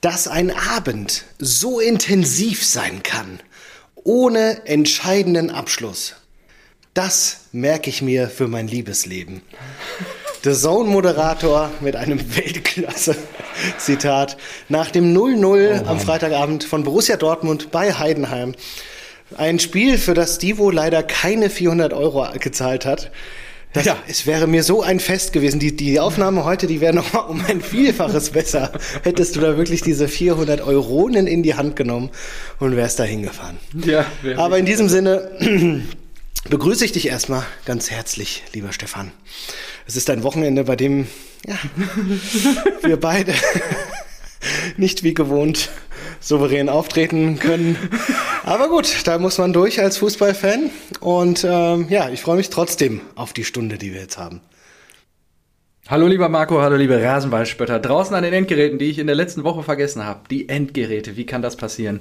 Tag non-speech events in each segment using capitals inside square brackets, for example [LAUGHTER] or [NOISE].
dass ein Abend so intensiv sein kann, ohne entscheidenden Abschluss. Das merke ich mir für mein Liebesleben. The Zone-Moderator mit einem Weltklasse-Zitat nach dem 0-0 oh am Freitagabend von Borussia Dortmund bei Heidenheim. Ein Spiel, für das Divo leider keine 400 Euro gezahlt hat. Das, ja. Es wäre mir so ein Fest gewesen. Die, die Aufnahme heute, die wäre noch mal um ein Vielfaches besser. Hättest du da wirklich diese 400 Euronen in die Hand genommen und wärst da hingefahren. Ja. Aber in diesem Sinne [CLEARS THROAT] begrüße ich dich erstmal ganz herzlich, lieber Stefan. Es ist ein Wochenende, bei dem ja, [LAUGHS] wir beide [LAUGHS] nicht wie gewohnt souverän auftreten können. Aber gut, da muss man durch als Fußballfan. Und ähm, ja, ich freue mich trotzdem auf die Stunde, die wir jetzt haben. Hallo lieber Marco, hallo liebe Rasenballspötter. Draußen an den Endgeräten, die ich in der letzten Woche vergessen habe. Die Endgeräte, wie kann das passieren?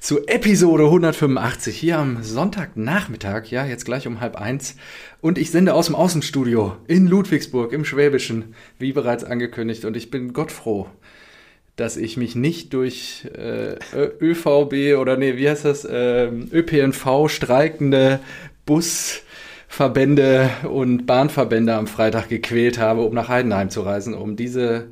Zu Episode 185 hier am Sonntagnachmittag, ja, jetzt gleich um halb eins. Und ich sende aus dem Außenstudio in Ludwigsburg im Schwäbischen, wie bereits angekündigt. Und ich bin Gott froh, dass ich mich nicht durch äh, ÖVB oder nee, wie heißt das, äh, ÖPNV streikende Busverbände und Bahnverbände am Freitag gequält habe, um nach Heidenheim zu reisen, um diese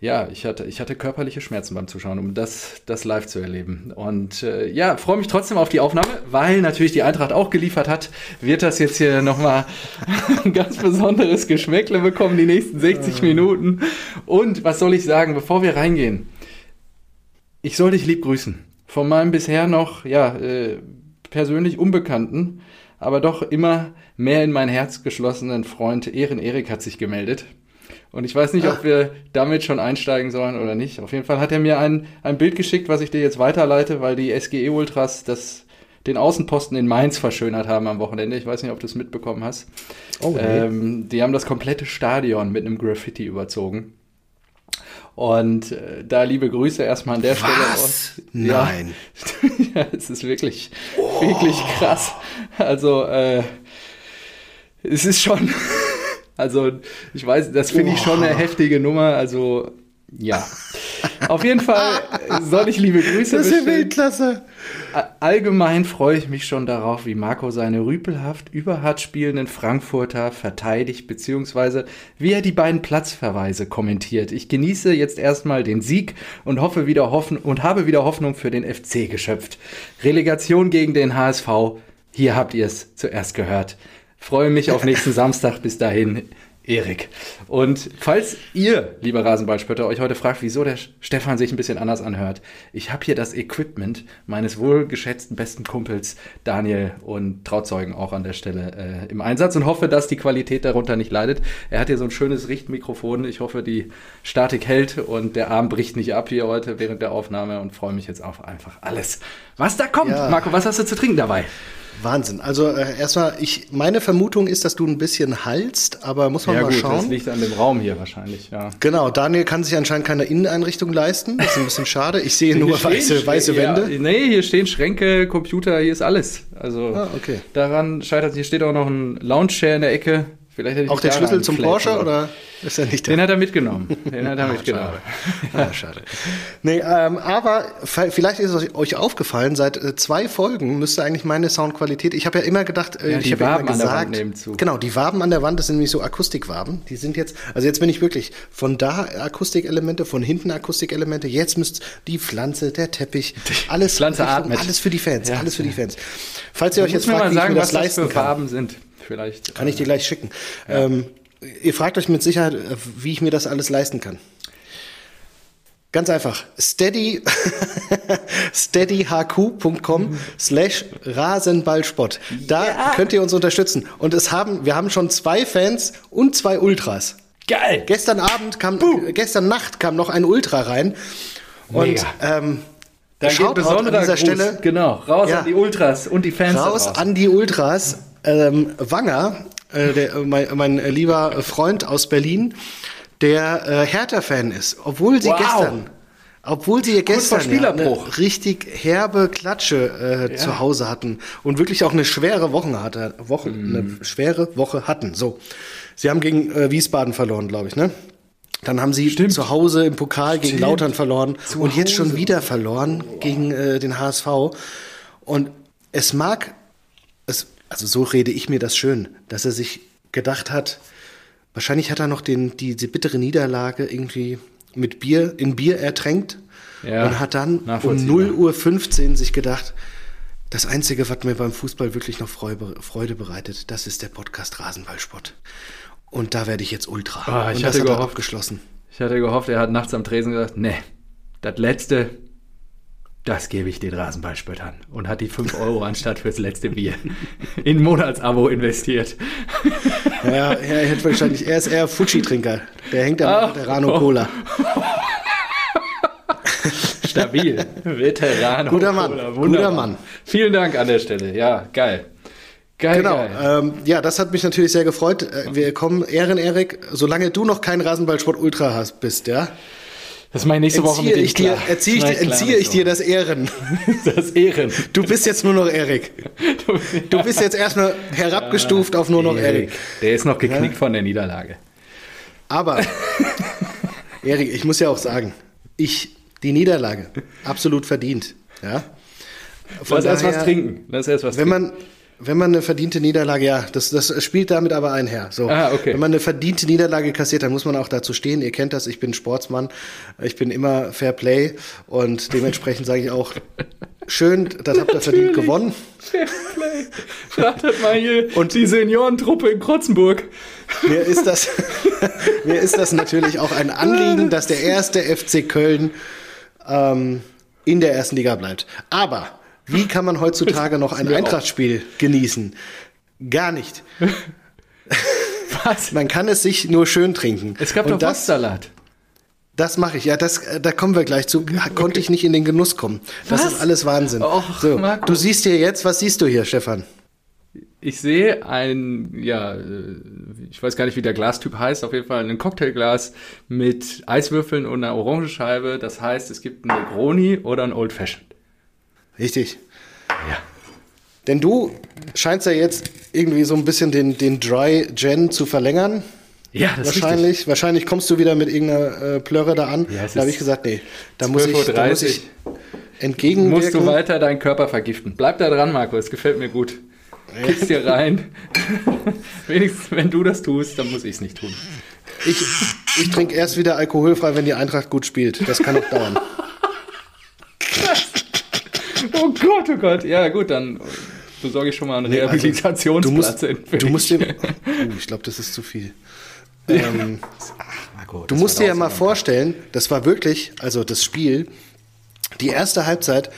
ja, ich hatte, ich hatte körperliche Schmerzen beim Zuschauen, um das, das live zu erleben. Und äh, ja, freue mich trotzdem auf die Aufnahme, weil natürlich die Eintracht auch geliefert hat, wird das jetzt hier nochmal [LAUGHS] ein ganz besonderes Geschmäckle bekommen, die nächsten 60 Minuten. Und was soll ich sagen, bevor wir reingehen? Ich soll dich lieb grüßen. Von meinem bisher noch, ja, äh, persönlich Unbekannten, aber doch immer mehr in mein Herz geschlossenen Freund Ehren Erik hat sich gemeldet. Und ich weiß nicht, ob ah. wir damit schon einsteigen sollen oder nicht. Auf jeden Fall hat er mir ein, ein Bild geschickt, was ich dir jetzt weiterleite, weil die SGE Ultras das, den Außenposten in Mainz verschönert haben am Wochenende. Ich weiß nicht, ob du es mitbekommen hast. Oh, nee. ähm, die haben das komplette Stadion mit einem Graffiti überzogen. Und äh, da liebe Grüße erstmal an der Was? Stelle aus. Nein. [LAUGHS] ja, es ist wirklich, oh. wirklich krass. Also, äh, es ist schon. Also, ich weiß, das finde ich schon eine heftige Nummer. Also, ja. [LAUGHS] Auf jeden Fall soll ich liebe Grüße Das ist ja Weltklasse. Allgemein freue ich mich schon darauf, wie Marco seine rüpelhaft überhart spielenden Frankfurter verteidigt, beziehungsweise wie er die beiden Platzverweise kommentiert. Ich genieße jetzt erstmal den Sieg und hoffe wieder hoffen und habe wieder Hoffnung für den FC geschöpft. Relegation gegen den HSV. Hier habt ihr es zuerst gehört. Freue mich auf nächsten [LAUGHS] Samstag. Bis dahin, Erik. Und falls ihr, lieber Rasenballspötter, euch heute fragt, wieso der Stefan sich ein bisschen anders anhört, ich habe hier das Equipment meines wohlgeschätzten besten Kumpels Daniel und Trauzeugen auch an der Stelle äh, im Einsatz und hoffe, dass die Qualität darunter nicht leidet. Er hat hier so ein schönes Richtmikrofon. Ich hoffe, die Statik hält und der Arm bricht nicht ab hier heute während der Aufnahme und freue mich jetzt auf einfach alles, was da kommt. Ja. Marco, was hast du zu trinken dabei? Wahnsinn. Also äh, erstmal, ich meine Vermutung ist, dass du ein bisschen halst, aber muss man ja, mal gut, schauen. Das liegt an dem Raum hier wahrscheinlich, ja. Genau, Daniel kann sich anscheinend keine Inneneinrichtung leisten. Das ist ein bisschen schade. Ich sehe [LAUGHS] nur weiße, weiße Wände. Ja, nee, hier stehen Schränke, Computer, hier ist alles. Also ah, okay. daran scheitert, hier steht auch noch ein Lounge-Chair in der Ecke. Vielleicht hätte ich auch der Schlüssel zum Porsche oder ist er nicht da? Den hat er mitgenommen. Den hat er ah, mitgenommen. Schade. Ah, schade. Nee, ähm, aber vielleicht ist es euch aufgefallen, seit äh, zwei Folgen müsste eigentlich meine Soundqualität, ich habe ja immer gedacht, äh, ja, ich habe ja immer gesagt, genau, die Waben an der Wand, das sind nämlich so Akustikwaben, die sind jetzt, also jetzt bin ich wirklich von da Akustikelemente, von hinten Akustikelemente, jetzt müsst die Pflanze, der Teppich, alles, Pflanze atmet. alles für die Fans, ja. alles für die Fans. Falls ihr euch jetzt fragt, wie sagen, ich mir das leisten das für kann. Farben sind. Vielleicht. Kann ich dir gleich schicken. Ja. Ähm, ihr fragt euch mit Sicherheit, äh, wie ich mir das alles leisten kann. Ganz einfach. Steady, [LAUGHS] steadyhq.com slash Rasenballspott. Da ja. könnt ihr uns unterstützen. Und es haben, wir haben schon zwei Fans und zwei Ultras. Geil! Gestern Abend kam, Boom. gestern Nacht kam noch ein Ultra rein. Und Mega. ähm, da schaut an dieser Gruß. Stelle. Genau, raus ja. an die Ultras und die Fans. Raus an die Ultras ähm, Wanger, äh, der, mein, mein, lieber Freund aus Berlin, der äh, Hertha-Fan ist, obwohl sie wow. gestern obwohl sie gestern ja, eine richtig herbe Klatsche äh, ja. zu Hause hatten und wirklich auch eine schwere Woche hatte, Woche, mm. eine schwere Woche hatten. So, sie haben gegen äh, Wiesbaden verloren, glaube ich, ne? Dann haben sie Stimmt. zu Hause im Pokal gegen Stimmt. Lautern verloren zu und jetzt schon wieder verloren oh. gegen äh, den HSV. Und es mag, also so rede ich mir das schön, dass er sich gedacht hat, wahrscheinlich hat er noch den, die, die bittere Niederlage irgendwie mit Bier, in Bier ertränkt ja, und hat dann um 0 Uhr 15 sich gedacht, das Einzige, was mir beim Fußball wirklich noch Freude bereitet, das ist der Podcast Rasenballsport. Und da werde ich jetzt Ultra. Oh, ich und hatte gehofft, abgeschlossen. Ich hatte gehofft, er hat nachts am Tresen gesagt, nee, das letzte, das gebe ich den Rasenballspöttern. Und hat die 5 Euro anstatt fürs letzte Bier in Monatsabo investiert. Ja, er hätte wahrscheinlich, er ist eher Fuji-Trinker. Der hängt da mit der Rano Cola. [LAUGHS] Stabil. Veteran. Guter Mann. Guter Mann. Vielen Dank an der Stelle. Ja, geil. Geil, genau. Geil. Ähm, ja, das hat mich natürlich sehr gefreut. Äh, wir kommen, Ehren, Erik, solange du noch kein Rasenballsport Ultra hast, bist, ja? Das mache ich nächste Woche mit ich dir, erziehe ich, entziehe ich dir das Ehren. [LAUGHS] Das Ehren. Du bist jetzt nur noch Erik. Du bist jetzt erstmal herabgestuft ja, auf nur noch Erik. Der ist noch geknickt ja? von der Niederlage. Aber, [LAUGHS] Erik, ich muss ja auch sagen, ich die Niederlage. Absolut verdient. Ja? Von Lass erst was trinken. Lass erst was wenn trinken. Man, wenn man eine verdiente Niederlage, ja, das, das spielt damit aber einher. So, ah, okay. Wenn man eine verdiente Niederlage kassiert, dann muss man auch dazu stehen. Ihr kennt das, ich bin Sportsmann, ich bin immer Fair Play und dementsprechend sage ich auch, schön, das habt ihr verdient gewonnen. Fair Play. Ratet mal hier und die Seniorentruppe in Krotzenburg. Mir ist das, [LAUGHS] mir ist das natürlich auch ein Anliegen, dass der erste FC Köln ähm, in der ersten Liga bleibt. Aber wie kann man heutzutage noch ein [LAUGHS] Eintrachtspiel genießen? Gar nicht. [LAUGHS] Was? Man kann es sich nur schön trinken. Es gab Und doch das, Wurstsalat. Das mache ich, ja, das, da kommen wir gleich zu. Okay. Konnte ich nicht in den Genuss kommen. Das was? ist alles Wahnsinn. Och, so, du siehst hier jetzt, was siehst du hier, Stefan? Ich sehe ein, ja, ich weiß gar nicht, wie der Glastyp heißt, auf jeden Fall ein Cocktailglas mit Eiswürfeln und einer Orangenscheibe. Das heißt, es gibt einen Negroni oder ein Old Fashioned. Richtig. Ja. Denn du scheinst ja jetzt irgendwie so ein bisschen den, den Dry Gen zu verlängern. Ja, das wahrscheinlich. Ist richtig. Wahrscheinlich kommst du wieder mit irgendeiner äh, Plörre da an. Ja, da habe ich gesagt, nee, da muss ich, da muss ich entgegenwirken. Musst du weiter deinen Körper vergiften. Bleib da dran, Marco, es gefällt mir gut. Kippst dir rein. [LAUGHS] Wenigstens, wenn du das tust, dann muss ich es nicht tun. Ich, ich trinke erst wieder alkoholfrei, wenn die Eintracht gut spielt. Das kann auch dauern. [LAUGHS] [LAUGHS] oh Gott, oh Gott. Ja, gut, dann besorge ich schon mal einen nee, Rehabilitationsplatz. Also, du musst, du musst dir, oh, ich glaube, das ist zu viel. [LAUGHS] Ähm, Ach, Marco, du musst dir ja mal vorstellen, das war wirklich, also das Spiel, die erste Halbzeit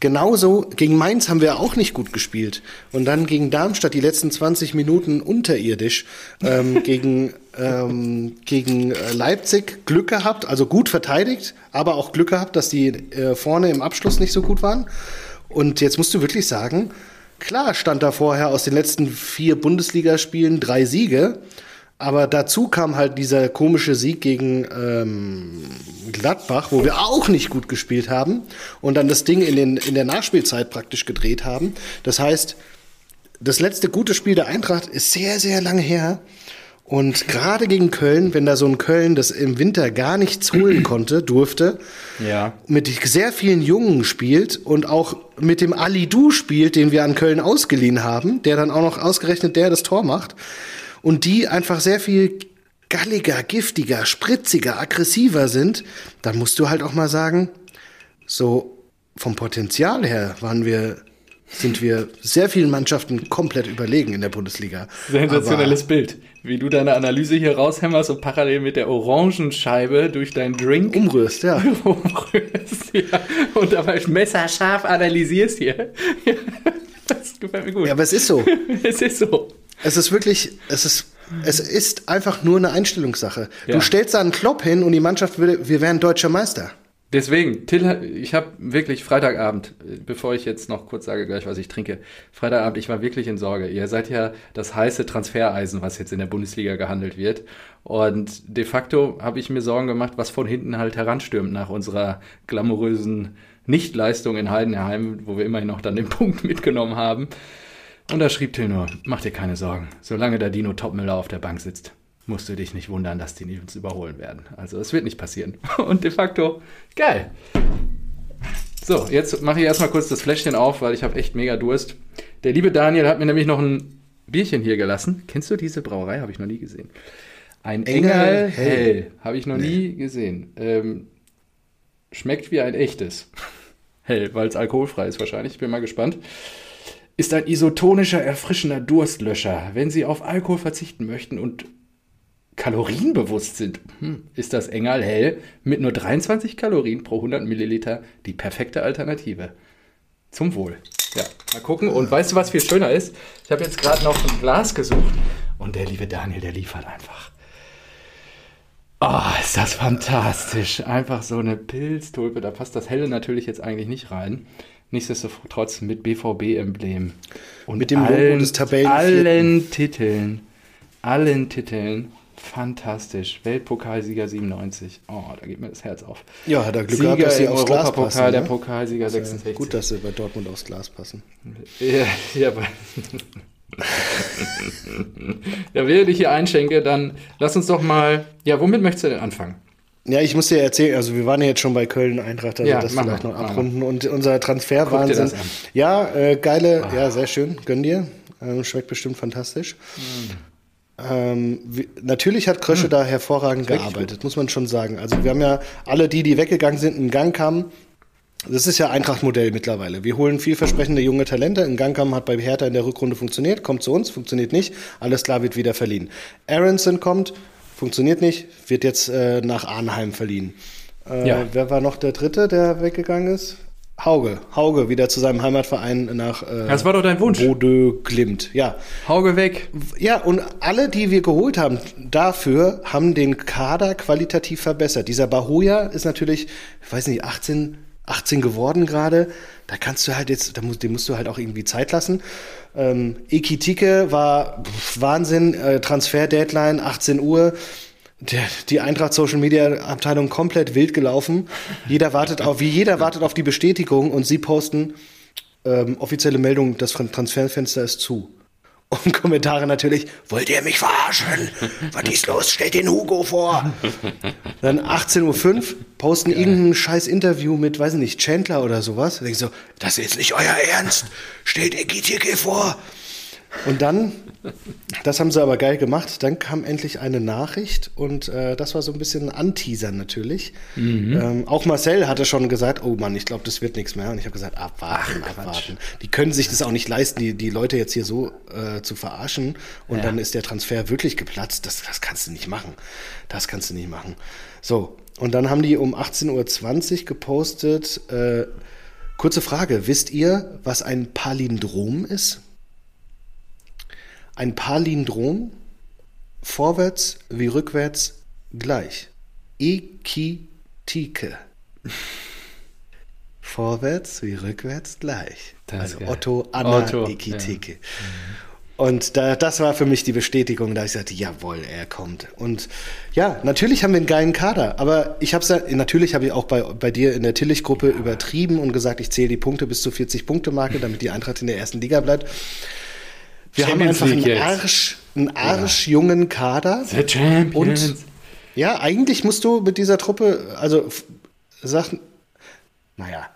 Genauso gegen Mainz haben wir auch nicht gut gespielt. Und dann gegen Darmstadt die letzten 20 Minuten unterirdisch. Ähm, [LAUGHS] gegen, ähm, gegen äh, Leipzig Glück gehabt, also gut verteidigt, aber auch Glück gehabt, dass die äh, vorne im Abschluss nicht so gut waren. Und jetzt musst du wirklich sagen, klar stand da vorher aus den letzten vier Bundesligaspielen drei Siege. Aber dazu kam halt dieser komische Sieg gegen ähm, Gladbach, wo wir auch nicht gut gespielt haben und dann das Ding in, den, in der Nachspielzeit praktisch gedreht haben. Das heißt, das letzte gute Spiel der Eintracht ist sehr, sehr lange her. Und gerade gegen Köln, wenn da so ein Köln das im Winter gar nichts holen konnte, durfte, ja. mit sehr vielen Jungen spielt und auch mit dem Ali Du spielt, den wir an Köln ausgeliehen haben, der dann auch noch ausgerechnet der das Tor macht, und die einfach sehr viel galliger, giftiger, spritziger, aggressiver sind, dann musst du halt auch mal sagen, so vom Potenzial her waren wir sind wir sehr vielen Mannschaften komplett überlegen in der Bundesliga. Sensationelles Aber Bild. Wie du deine Analyse hier raushämmerst und parallel mit der Orangenscheibe durch deinen Drink umrührst, ja. [LAUGHS] umrührst, ja. Und dabei messerscharf analysierst hier. [LAUGHS] Das gefällt mir gut. Ja, aber es ist so. [LAUGHS] es ist so. Es ist wirklich, es ist, es ist einfach nur eine Einstellungssache. Ja. Du stellst da einen Klopp hin und die Mannschaft würde, wir wären deutscher Meister. Deswegen, Till, ich habe wirklich Freitagabend, bevor ich jetzt noch kurz sage gleich, was ich trinke, Freitagabend, ich war wirklich in Sorge. Ihr seid ja das heiße Transfereisen, was jetzt in der Bundesliga gehandelt wird. Und de facto habe ich mir Sorgen gemacht, was von hinten halt heranstürmt nach unserer glamourösen Nichtleistung in Heidenheim, wo wir immerhin noch dann den [LAUGHS] Punkt mitgenommen haben. Und da schrieb Till nur, mach dir keine Sorgen, solange der Dino Topmüller auf der Bank sitzt. musst du dich nicht wundern, dass die uns überholen werden. Also es wird nicht passieren. [LAUGHS] Und de facto, geil. So, jetzt mache ich erstmal kurz das Fläschchen auf, weil ich habe echt mega Durst. Der liebe Daniel hat mir nämlich noch ein Bierchen hier gelassen. Kennst du diese Brauerei? Habe ich noch nie gesehen. Ein Engel, Engel hell. hell. Habe ich noch nee. nie gesehen. Ähm, schmeckt wie ein echtes. Hell, weil es alkoholfrei ist wahrscheinlich. Ich bin mal gespannt. Ist ein isotonischer, erfrischender Durstlöscher. Wenn Sie auf Alkohol verzichten möchten und kalorienbewusst sind, hm, ist das Engal hell mit nur 23 Kalorien pro 100 Milliliter die perfekte Alternative. Zum Wohl. Ja, mal gucken. Und weißt du, was viel schöner ist? Ich habe jetzt gerade noch ein Glas gesucht und der liebe Daniel, der liefert einfach. Oh, ist das fantastisch. Einfach so eine Pilztulpe. Da passt das Helle natürlich jetzt eigentlich nicht rein. Nichtsdestotrotz mit BVB-Emblem. Und mit dem allen, Logo des Tabellen. Allen Titeln. Allen Titeln. Fantastisch. Weltpokalsieger 97. Oh, da geht mir das Herz auf. Ja, hat er Glück Sieger gehabt, dass sie aufs Glas passen. Ne? Der Pokalsieger 66. Gut, dass sie bei Dortmund aufs Glas passen. Ja, ja, [LAUGHS] ja, während ich hier einschenke, dann lass uns doch mal. Ja, womit möchtest du denn anfangen? Ja, ich muss dir erzählen, also wir waren ja jetzt schon bei Köln Eintracht, also ja, das vielleicht noch abrunden. Und unser Transferwahnsinn. Ja, äh, geile, ah. ja, sehr schön, gönn dir. Ähm, schmeckt bestimmt fantastisch. Mm. Ähm, wie, natürlich hat Krösche mm. da hervorragend gearbeitet, muss man schon sagen. Also wir haben ja alle die, die weggegangen sind, einen Gang kamen. Das ist ja Eintracht-Modell mittlerweile. Wir holen vielversprechende junge Talente. Ein Gangkam hat bei Hertha in der Rückrunde funktioniert, kommt zu uns, funktioniert nicht. Alles klar, wird wieder verliehen. Aronson kommt, funktioniert nicht, wird jetzt äh, nach Arnheim verliehen. Äh, ja. Wer war noch der Dritte, der weggegangen ist? Hauge, Hauge wieder zu seinem Heimatverein nach äh, Das war doch dein Wunsch. Bode Glimt, ja. Hauge weg. Ja, und alle, die wir geholt haben, dafür haben den Kader qualitativ verbessert. Dieser Bahoya ist natürlich, ich weiß nicht, 18, 18 geworden gerade. Da kannst du halt jetzt, da musst, dem musst du halt auch irgendwie Zeit lassen. Ähm, Ekitike war Wahnsinn, äh, Transfer-Deadline, 18 Uhr. Der, die Eintracht Social Media Abteilung komplett wild gelaufen. Jeder wartet auf, wie jeder wartet auf die Bestätigung und sie posten ähm, offizielle Meldung, das Transferfenster ist zu. Und Kommentare natürlich, wollt ihr mich verarschen? Was ist los? Stellt den Hugo vor. Dann 18.05 Uhr posten Geil. irgendein scheiß Interview mit, weiß ich nicht, Chandler oder sowas. Da denke ich so, das ist jetzt nicht euer Ernst. Stellt Ekitike vor. Und dann, das haben sie aber geil gemacht, dann kam endlich eine Nachricht und äh, das war so ein bisschen ein Anteaser natürlich. Mhm. Ähm, auch Marcel hatte schon gesagt, oh Mann, ich glaube, das wird nichts mehr. Und ich habe gesagt, abwarten, Ach, abwarten. Die können sich das auch nicht leisten, die, die Leute jetzt hier so äh, zu verarschen und ja. dann ist der Transfer wirklich geplatzt. Das, das kannst du nicht machen. Das kannst du nicht machen. So, und dann haben die um 18.20 Uhr gepostet, äh, kurze Frage, wisst ihr, was ein Palindrom ist? Ein Palindrom, vorwärts wie rückwärts gleich. Ekitike. [LAUGHS] vorwärts wie rückwärts gleich. Das also Otto, Anna, Otto, Ekitike. Ja. Und da, das war für mich die Bestätigung, da ich sagte, jawohl, er kommt. Und ja, natürlich haben wir einen geilen Kader, aber ich habe ja, natürlich habe ich auch bei, bei dir in der Tillich-Gruppe übertrieben und gesagt, ich zähle die Punkte bis zur 40-Punkte-Marke, damit die Eintracht in der ersten Liga bleibt. Wir Champions haben einfach einen Arsch, einen arschjungen ja. Kader. The Champions. Und ja, eigentlich musst du mit dieser Truppe, also Sachen, naja.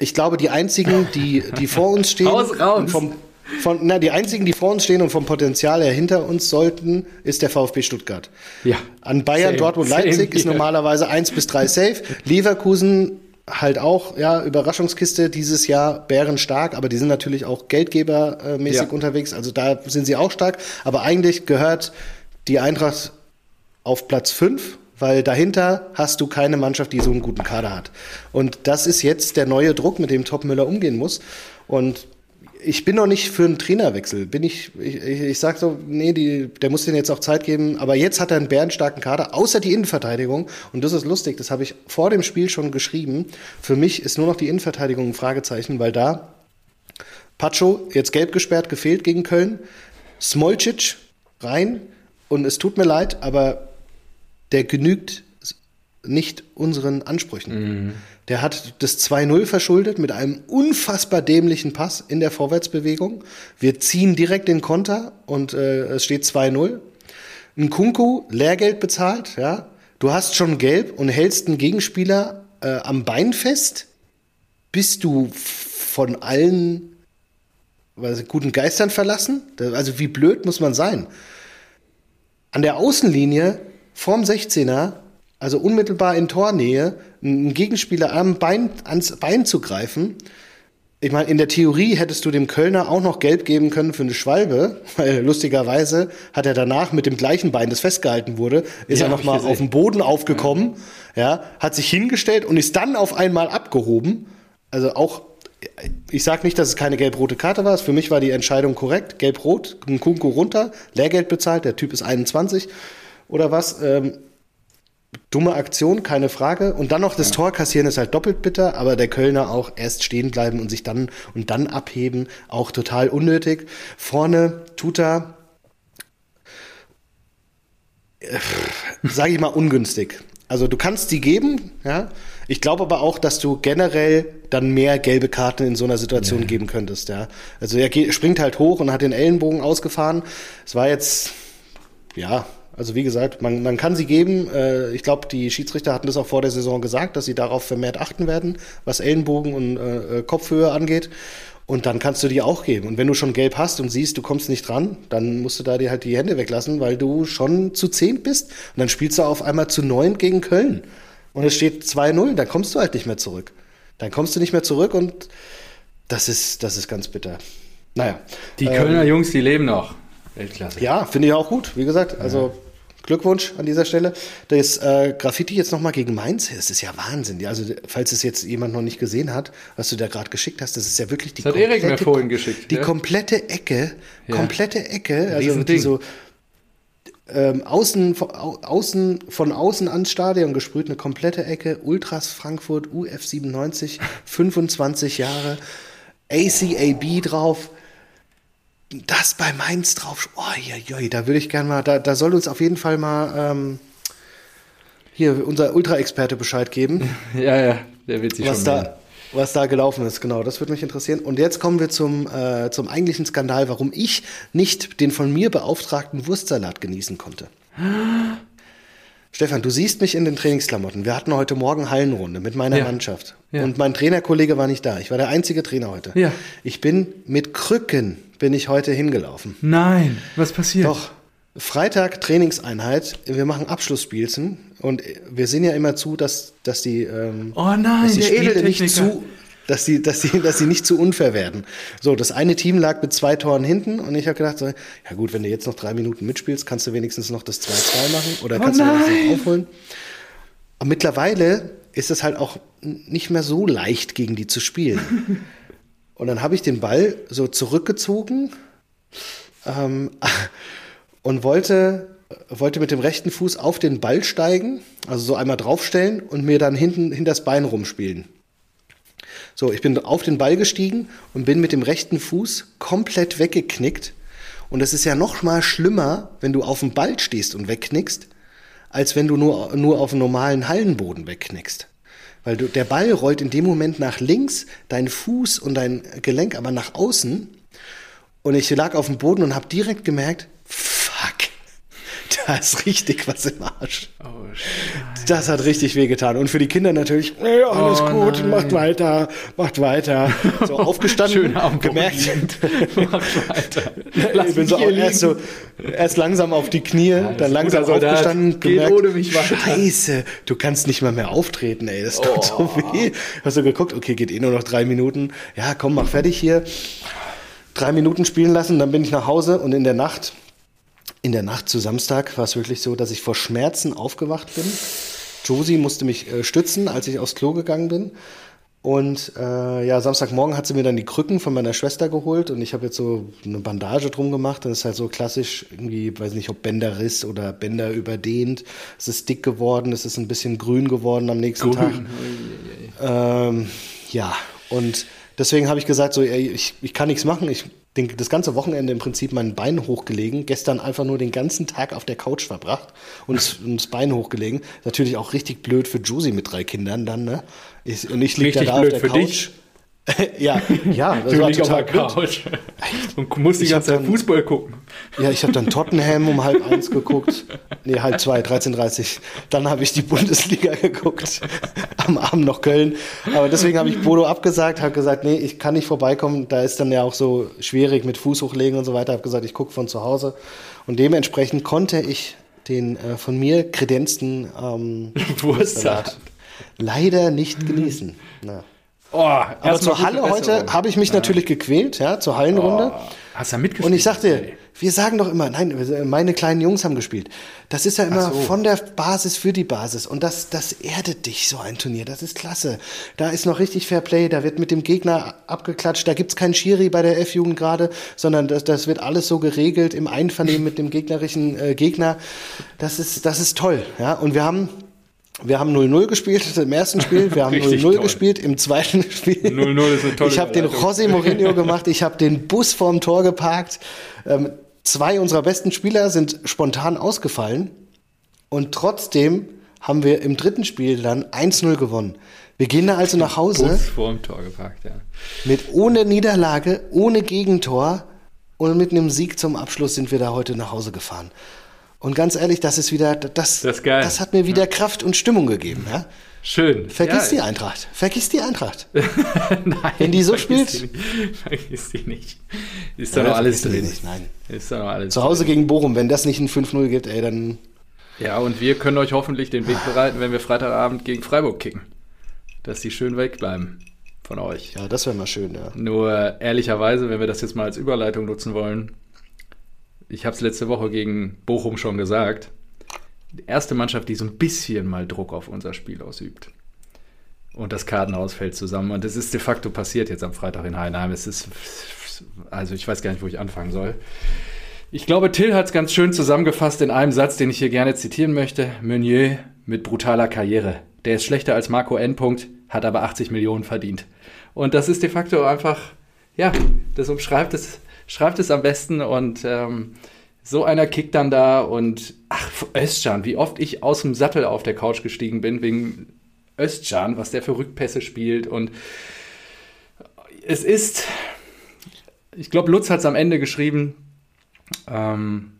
Ich glaube, die einzigen, die, die vor uns stehen, raus, raus. Vom, von, na, die einzigen, die vor uns stehen und vom Potenzial her hinter uns sollten, ist der VfB Stuttgart. Ja. An Bayern, same, Dortmund, Leipzig same, ist normalerweise 1 bis 3 safe. Leverkusen halt auch, ja, Überraschungskiste dieses Jahr bärenstark, aber die sind natürlich auch geldgebermäßig ja. unterwegs, also da sind sie auch stark, aber eigentlich gehört die Eintracht auf Platz 5, weil dahinter hast du keine Mannschaft, die so einen guten Kader hat. Und das ist jetzt der neue Druck, mit dem Top Müller umgehen muss. Und ich bin noch nicht für einen Trainerwechsel. Bin ich, ich, ich sag so, nee, die, der muss den jetzt auch Zeit geben. Aber jetzt hat er einen bärenstarken Kader, außer die Innenverteidigung. Und das ist lustig, das habe ich vor dem Spiel schon geschrieben. Für mich ist nur noch die Innenverteidigung ein Fragezeichen, weil da Pacho jetzt gelb gesperrt, gefehlt gegen Köln. Smolcic rein. Und es tut mir leid, aber der genügt nicht unseren Ansprüchen. Mhm. Der hat das 2-0 verschuldet mit einem unfassbar dämlichen Pass in der Vorwärtsbewegung. Wir ziehen direkt den Konter und äh, es steht 2-0. ein Kunku Lehrgeld bezahlt, ja. Du hast schon gelb und hältst einen Gegenspieler äh, am Bein fest. Bist du von allen was, guten Geistern verlassen? Also wie blöd muss man sein? An der Außenlinie vorm 16er, also unmittelbar in Tornähe, einen Gegenspieler am Bein, ans Bein zu greifen ich meine, in der Theorie hättest du dem Kölner auch noch gelb geben können für eine Schwalbe, [LAUGHS] weil lustigerweise hat er danach mit dem gleichen Bein, das festgehalten wurde, ist ja, er nochmal auf den Boden aufgekommen, ja. ja, hat sich hingestellt und ist dann auf einmal abgehoben. Also auch, ich sage nicht, dass es keine gelb-rote Karte war. Für mich war die Entscheidung korrekt. Gelb-rot, ein Kunku runter, Lehrgeld bezahlt, der Typ ist 21 oder was. Ähm, dumme Aktion, keine Frage. Und dann noch das ja. Tor kassieren ist halt doppelt bitter, aber der Kölner auch erst stehen bleiben und sich dann und dann abheben, auch total unnötig. Vorne tut er, äh, sage ich mal, ungünstig. Also du kannst sie geben, ja. Ich glaube aber auch, dass du generell dann mehr gelbe Karten in so einer Situation ja. geben könntest, ja. Also er springt halt hoch und hat den Ellenbogen ausgefahren. Es war jetzt, ja, also wie gesagt, man, man kann sie geben. Äh, ich glaube, die Schiedsrichter hatten das auch vor der Saison gesagt, dass sie darauf vermehrt achten werden, was Ellenbogen und äh, äh, Kopfhöhe angeht. Und dann kannst du die auch geben. Und wenn du schon gelb hast und siehst, du kommst nicht dran, dann musst du da dir halt die Hände weglassen, weil du schon zu zehn bist. Und dann spielst du auf einmal zu neun gegen Köln. Und es steht 2-0, dann kommst du halt nicht mehr zurück. Dann kommst du nicht mehr zurück und das ist, das ist ganz bitter. Naja. Die Kölner ähm, Jungs, die leben noch. Weltklasse. Ja, finde ich auch gut. Wie gesagt, also Glückwunsch an dieser Stelle. Das äh, Graffiti jetzt nochmal gegen Mainz, das ist ja Wahnsinn. Also, falls es jetzt jemand noch nicht gesehen hat, was du da gerade geschickt hast, das ist ja wirklich die das komplette, hat Erik mir vorhin geschickt. Die ja? komplette Ecke, ja. komplette Ecke, also die so ähm, außen, von, außen, von außen ans Stadion gesprüht, eine komplette Ecke, Ultras Frankfurt, UF97, 25 Jahre, ACAB drauf das bei Mainz drauf. Oh, ja, ja, da würde ich gerne mal, da, da soll uns auf jeden Fall mal ähm, hier unser Ultra-Experte Bescheid geben. [LAUGHS] Ja, ja, der wird sich was schon da, Was da gelaufen ist, genau, das würde mich interessieren. Und jetzt kommen wir zum, äh, zum eigentlichen Skandal, warum ich nicht den von mir beauftragten Wurstsalat genießen konnte. [GASPS] Stefan, du siehst mich in den Trainingsklamotten. Wir hatten heute Morgen Hallenrunde mit meiner ja. Mannschaft. Ja. Und mein Trainerkollege war nicht da. Ich war der einzige Trainer heute. Ja. Ich bin mit Krücken bin ich heute hingelaufen. Nein, was passiert? Doch. Freitag Trainingseinheit, wir machen Abschlussspielchen und wir sehen ja immer zu, dass, dass die, ähm, oh nein, dass die Spiele nicht zu, dass sie, dass sie, dass sie nicht zu unfair werden. So, das eine Team lag mit zwei Toren hinten und ich habe gedacht, so, ja gut, wenn du jetzt noch drei Minuten mitspielst, kannst du wenigstens noch das 2-2 machen oder oh kannst oh du wenigstens aufholen. Aber mittlerweile ist es halt auch nicht mehr so leicht, gegen die zu spielen. [LAUGHS] und dann habe ich den Ball so zurückgezogen ähm, [LAUGHS] und wollte wollte mit dem rechten Fuß auf den Ball steigen, also so einmal draufstellen und mir dann hinten hinter das Bein rumspielen. So, ich bin auf den Ball gestiegen und bin mit dem rechten Fuß komplett weggeknickt. Und es ist ja noch mal schlimmer, wenn du auf dem Ball stehst und wegknickst, als wenn du nur, nur auf dem normalen Hallenboden wegknickst. Weil du, der Ball rollt in dem Moment nach links, dein Fuß und dein Gelenk aber nach außen. Und ich lag auf dem Boden und habe direkt gemerkt, [LAUGHS] da ist richtig was im Arsch. Oh, das hat richtig wehgetan. Und für die Kinder natürlich, hey, alles oh, gut, nein. macht weiter, macht weiter. [LAUGHS] So aufgestanden, gemerkt. [LAUGHS] macht weiter. Lass ich bin so, erst, so erst langsam auf die Knie, ja, dann langsam gut, aufgestanden, gemerkt, scheiße, du kannst nicht mal mehr auftreten, ey, das tut oh. so weh. Hast du geguckt, okay, geht eh nur noch drei Minuten. Ja, komm, mach fertig hier. Drei Minuten spielen lassen, dann bin ich nach Hause und in der Nacht in der Nacht zu Samstag war es wirklich so, dass ich vor Schmerzen aufgewacht bin. Josie musste mich äh, stützen, als ich aufs Klo gegangen bin. Und äh, ja, Samstagmorgen hat sie mir dann die Krücken von meiner Schwester geholt und ich habe jetzt so eine Bandage drum gemacht. Das ist halt so klassisch, irgendwie, weiß nicht, ob Bänderriss oder Bänder überdehnt. Es ist dick geworden, es ist ein bisschen grün geworden am nächsten grün. Tag. Ähm, ja, und deswegen habe ich gesagt, so, ey, ich, ich kann nichts machen, ich den, das ganze Wochenende im Prinzip mein Bein hochgelegen, gestern einfach nur den ganzen Tag auf der Couch verbracht und das, und das Bein hochgelegen. Natürlich auch richtig blöd für Josie mit drei Kindern dann, ne? Ich, und ich liege da, da auf der Couch. Dich? [LAUGHS] ja, ja, das du war total Couch und musst die ganze Zeit Fußball gucken. Ja, ich habe dann Tottenham um halb eins geguckt. Nee, halb zwei, 13.30 Dann habe ich die Bundesliga [LAUGHS] geguckt. Am Abend noch Köln. Aber deswegen habe ich Bodo abgesagt, habe gesagt, nee, ich kann nicht vorbeikommen. Da ist dann ja auch so schwierig mit Fuß hochlegen und so weiter. Habe gesagt, ich gucke von zu Hause. Und dementsprechend konnte ich den äh, von mir kredenzten ähm, [LAUGHS] Wurstsalat leider nicht genießen. Na. Oh, Aber zur Halle heute habe ich mich ja. natürlich gequält, ja, zur Hallenrunde. Oh, hast du ja mitgespielt? Und ich sagte, wir sagen doch immer, nein, meine kleinen Jungs haben gespielt. Das ist ja immer so. von der Basis für die Basis. Und das, das erdet dich, so ein Turnier. Das ist klasse. Da ist noch richtig Fair Play, da wird mit dem Gegner abgeklatscht. Da gibt's keinen Schiri bei der F-Jugend gerade, sondern das, das wird alles so geregelt im Einvernehmen mit dem gegnerischen äh, Gegner. Das ist, das ist toll. Ja? Und wir haben wir haben 0-0 gespielt im ersten Spiel, wir [LAUGHS] haben 0-0 gespielt im zweiten Spiel. 0-0 ist eine tolle Ich habe den José Mourinho gemacht, ich habe den Bus vorm Tor geparkt. Ähm, zwei unserer besten Spieler sind spontan ausgefallen und trotzdem haben wir im dritten Spiel dann 1-0 gewonnen. Wir gehen da also nach Hause. Bus vorm Tor geparkt, ja. Mit ohne Niederlage, ohne Gegentor und mit einem Sieg zum Abschluss sind wir da heute nach Hause gefahren. Und ganz ehrlich, das ist wieder, das, das, das hat mir wieder Kraft und Stimmung gegeben. Ja? Schön. Vergiss ja, die Eintracht. Vergiss die Eintracht. [LAUGHS] Nein. Wenn die so spielt. Die vergiss die nicht. Ist da ja, noch alles drin. Nicht, nein. Ist da noch alles Zu Hause drin. gegen Bochum, wenn das nicht ein 5-0 gibt, ey, dann. Ja, und wir können euch hoffentlich den Weg bereiten, wenn wir Freitagabend gegen Freiburg kicken. Dass die schön wegbleiben von euch. Ja, das wäre mal schön, ja. Nur ehrlicherweise, wenn wir das jetzt mal als Überleitung nutzen wollen, ich habe es letzte Woche gegen Bochum schon gesagt, die erste Mannschaft, die so ein bisschen mal Druck auf unser Spiel ausübt. Und das Kartenhaus fällt zusammen. Und es ist de facto passiert jetzt am Freitag in Heinheim. Es ist, also ich weiß gar nicht, wo ich anfangen soll. Ich glaube, Till hat es ganz schön zusammengefasst in einem Satz, den ich hier gerne zitieren möchte. Meunier mit brutaler Karriere. Der ist schlechter als Marco N. hat aber 80 Millionen verdient. Und das ist de facto einfach, ja, das umschreibt es schreibt es am besten und ähm, so einer kickt dann da und ach, Özcan, wie oft ich aus dem Sattel auf der Couch gestiegen bin wegen Özcan, was der für Rückpässe spielt und es ist, ich glaube, Lutz hat es am Ende geschrieben, ähm,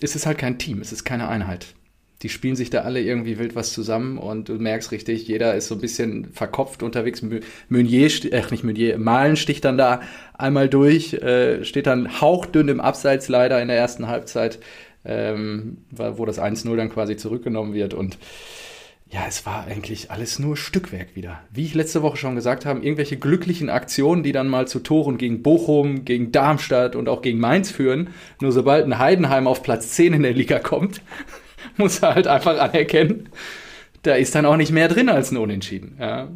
es ist halt kein Team, es ist keine Einheit die spielen sich da alle irgendwie wild was zusammen und du merkst richtig, jeder ist so ein bisschen verkopft unterwegs. Meunier, äh, nicht Meunier, Malen sticht dann da einmal durch, äh, steht dann hauchdünn im Abseits leider in der ersten Halbzeit, ähm, wo das 1-0 dann quasi zurückgenommen wird und ja, es war eigentlich alles nur Stückwerk wieder. Wie ich letzte Woche schon gesagt habe, irgendwelche glücklichen Aktionen, die dann mal zu Toren gegen Bochum, gegen Darmstadt und auch gegen Mainz führen. Nur sobald ein Heidenheim auf Platz 10 in der Liga kommt, [LAUGHS] muss er halt einfach anerkennen, da ist dann auch nicht mehr drin als ein Unentschieden. Ja.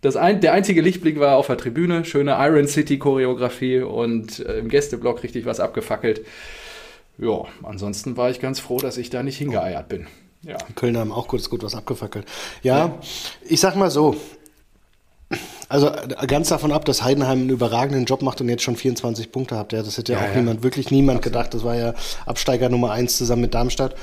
Das ein, der einzige Lichtblick war auf der Tribüne, schöne Iron City Choreografie und äh, im Gästeblock richtig was abgefackelt. Ja, ansonsten war ich ganz froh, dass ich da nicht hingeeiert bin. Ja. Köln haben auch kurz gut was abgefackelt. Ja, ja, ich sag mal so. Also ganz davon ab, dass Heidenheim einen überragenden Job macht und jetzt schon 24 Punkte hat. Ja, das hätte ja, ja auch ja. niemand, wirklich niemand gedacht. Das war ja Absteiger Nummer 1 zusammen mit Darmstadt.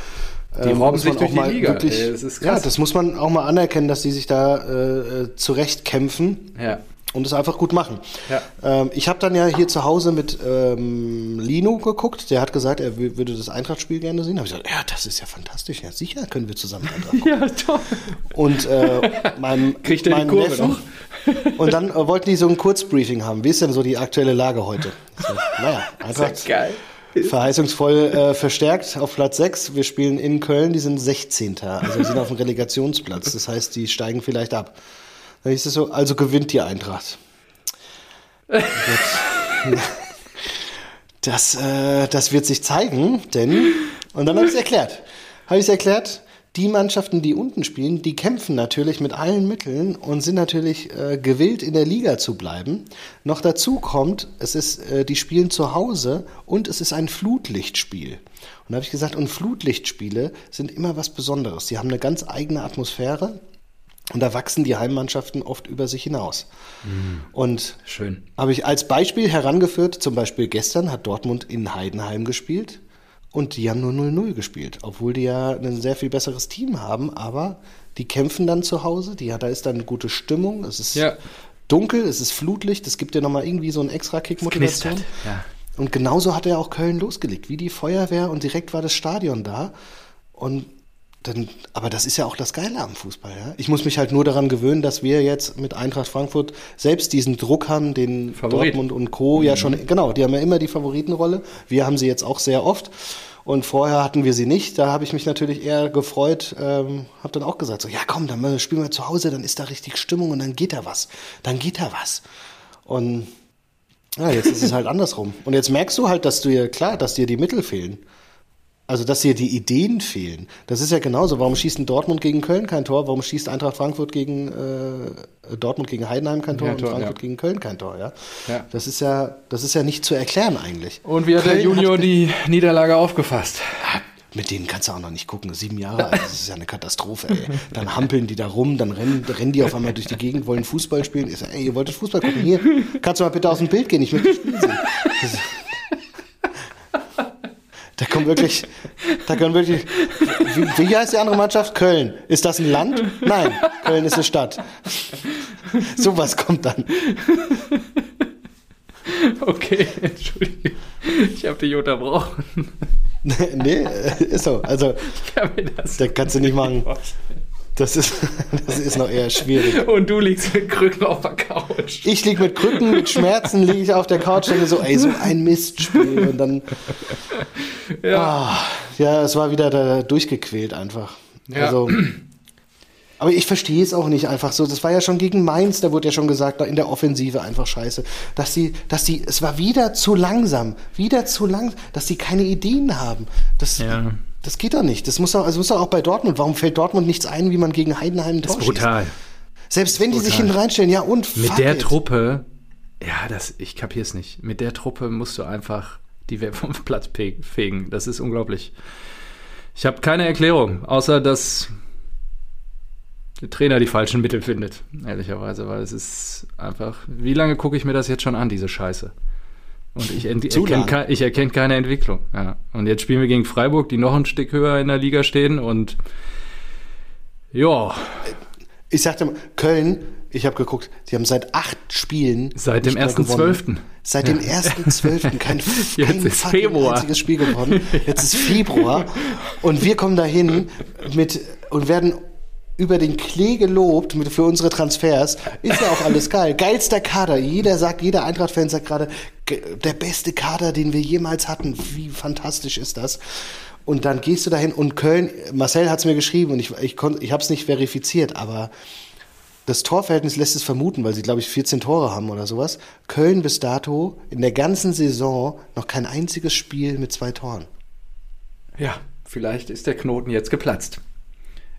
Die ähm, robben sich durch die Liga. Wirklich, Ey, das ja, das muss man auch mal anerkennen, dass die sich da äh, zurechtkämpfen. Ja. Und es einfach gut machen. Ja. Ähm, ich habe dann ja hier zu Hause mit ähm, Lino geguckt. Der hat gesagt, er würde das Eintracht-Spiel gerne sehen. Da habe ich gesagt, ja, das ist ja fantastisch. Ja, sicher können wir zusammen Eintracht gucken. [LAUGHS] ja, toll. Und äh, mein, [LAUGHS] Kriegt mein Neffen. Noch? Und dann äh, wollten die so ein Kurzbriefing haben. Wie ist denn so die aktuelle Lage heute? So, naja, [LAUGHS] Eintracht. Das ist ja geil [LAUGHS] verheißungsvoll äh, verstärkt auf Platz 6. Wir spielen in Köln, die sind 16. Also sind auf dem Relegationsplatz. Das heißt, die steigen vielleicht ab. Dann hieß es so, also gewinnt die Eintracht. [LAUGHS] das, äh, das wird sich zeigen, denn, und dann habe ich es erklärt. Habe ich es erklärt, die Mannschaften, die unten spielen, die kämpfen natürlich mit allen Mitteln und sind natürlich äh, gewillt, in der Liga zu bleiben. Noch dazu kommt, es ist, äh, die spielen zu Hause und es ist ein Flutlichtspiel. Und da habe ich gesagt, und Flutlichtspiele sind immer was Besonderes. Die haben eine ganz eigene Atmosphäre. Und da wachsen die Heimmannschaften oft über sich hinaus. Mhm. Und schön. Habe ich als Beispiel herangeführt, zum Beispiel gestern hat Dortmund in Heidenheim gespielt. Und die haben nur 0-0 gespielt, obwohl die ja ein sehr viel besseres Team haben, aber die kämpfen dann zu Hause, die, da ist dann eine gute Stimmung, es ist ja. dunkel, es ist Flutlicht, es gibt dir nochmal irgendwie so einen extra Kick-Motivation. Ja. Und genauso hat er auch Köln losgelegt, wie die Feuerwehr und direkt war das Stadion da. Und dann, aber das ist ja auch das Geile am Fußball. Ja? Ich muss mich halt nur daran gewöhnen, dass wir jetzt mit Eintracht Frankfurt selbst diesen Druck haben, den Favorit. Dortmund und Co. Mhm. ja schon, genau, die haben ja immer die Favoritenrolle. Wir haben sie jetzt auch sehr oft. Und vorher hatten wir sie nicht. Da habe ich mich natürlich eher gefreut, ähm, habe dann auch gesagt, so, ja komm, dann spielen wir zu Hause, dann ist da richtig Stimmung und dann geht da was. Dann geht da was. Und ja, jetzt ist es halt [LAUGHS] andersrum. Und jetzt merkst du halt, dass du ja, klar, dass dir die Mittel fehlen. Also, dass dir die Ideen fehlen. Das ist ja genauso. Warum schießt ein Dortmund gegen Köln kein Tor? Warum schießt Eintracht Frankfurt gegen äh, Dortmund gegen Heidenheim kein Tor ja, und Tor, Frankfurt ja. gegen Köln kein Tor? Ja? ja? Das ist ja, das ist ja nicht zu erklären eigentlich. Und wie hat Köln der Junior hat, die Niederlage aufgefasst? Mit denen kannst du auch noch nicht gucken. Sieben Jahre alt, das ist ja eine Katastrophe. Ey. Dann hampeln die da rum, dann rennen, rennen die auf einmal durch die Gegend, wollen Fußball spielen. Ich sag, ey, ihr wolltet Fußball gucken? Hier, kannst du mal bitte aus dem Bild gehen? Ich möchte spielen sehen. Da kommt wirklich, da können wirklich, wie, wie heißt die andere Mannschaft? Köln. Ist das ein Land? Nein, Köln ist eine Stadt. Sowas kommt dann. Okay, entschuldige. Ich habe dich unterbrochen. [LAUGHS] nee, ist so. Also, ich kann mir das da kannst du nicht machen. Das ist, das ist noch eher schwierig. Und du liegst mit Krücken auf der Couch. Ich lieg mit Krücken, mit Schmerzen liege ich auf der Couch und so, ey, so ein Mistspiel. Und dann. Ja, ah, ja es war wieder da durchgequält einfach. Ja. Also. [CLEARS THROAT] Aber ich verstehe es auch nicht einfach so. Das war ja schon gegen Mainz, da wurde ja schon gesagt, in der Offensive einfach scheiße. Dass sie, dass sie, es war wieder zu langsam, wieder zu langsam, dass sie keine Ideen haben. Das, ja. Das geht doch nicht. Das muss doch, also muss doch auch bei Dortmund. Warum fällt Dortmund nichts ein, wie man gegen Heidenheim ein Tor Das ist brutal. Schießt? Selbst wenn die sich hinten reinstellen, ja und Mit der it. Truppe, ja, das, ich kapier's nicht. Mit der Truppe musst du einfach die [LAUGHS] vom Platz fegen. Das ist unglaublich. Ich habe keine Erklärung, außer dass der Trainer die falschen Mittel findet, ehrlicherweise, weil es ist einfach. Wie lange gucke ich mir das jetzt schon an, diese Scheiße? Und ich, erkenne, ich erkenne keine Entwicklung. Ja. Und jetzt spielen wir gegen Freiburg, die noch ein Stück höher in der Liga stehen. Und ja. Ich sagte mal, Köln, ich habe geguckt, sie haben seit acht Spielen. Seit dem 1.12. Seit dem 1.12. kein, [LAUGHS] kein ist Februar. einziges Spiel gewonnen. Jetzt ist Februar. Und wir kommen dahin mit und werden über den Klee gelobt für unsere Transfers. Ist ja auch alles geil. Geilster Kader. Jeder sagt, jeder Eintracht-Fan sagt gerade, der beste Kader, den wir jemals hatten. Wie fantastisch ist das? Und dann gehst du dahin und Köln, Marcel hat es mir geschrieben und ich, ich, ich habe es nicht verifiziert, aber das Torverhältnis lässt es vermuten, weil sie, glaube ich, 14 Tore haben oder sowas. Köln bis dato in der ganzen Saison noch kein einziges Spiel mit zwei Toren. Ja, vielleicht ist der Knoten jetzt geplatzt.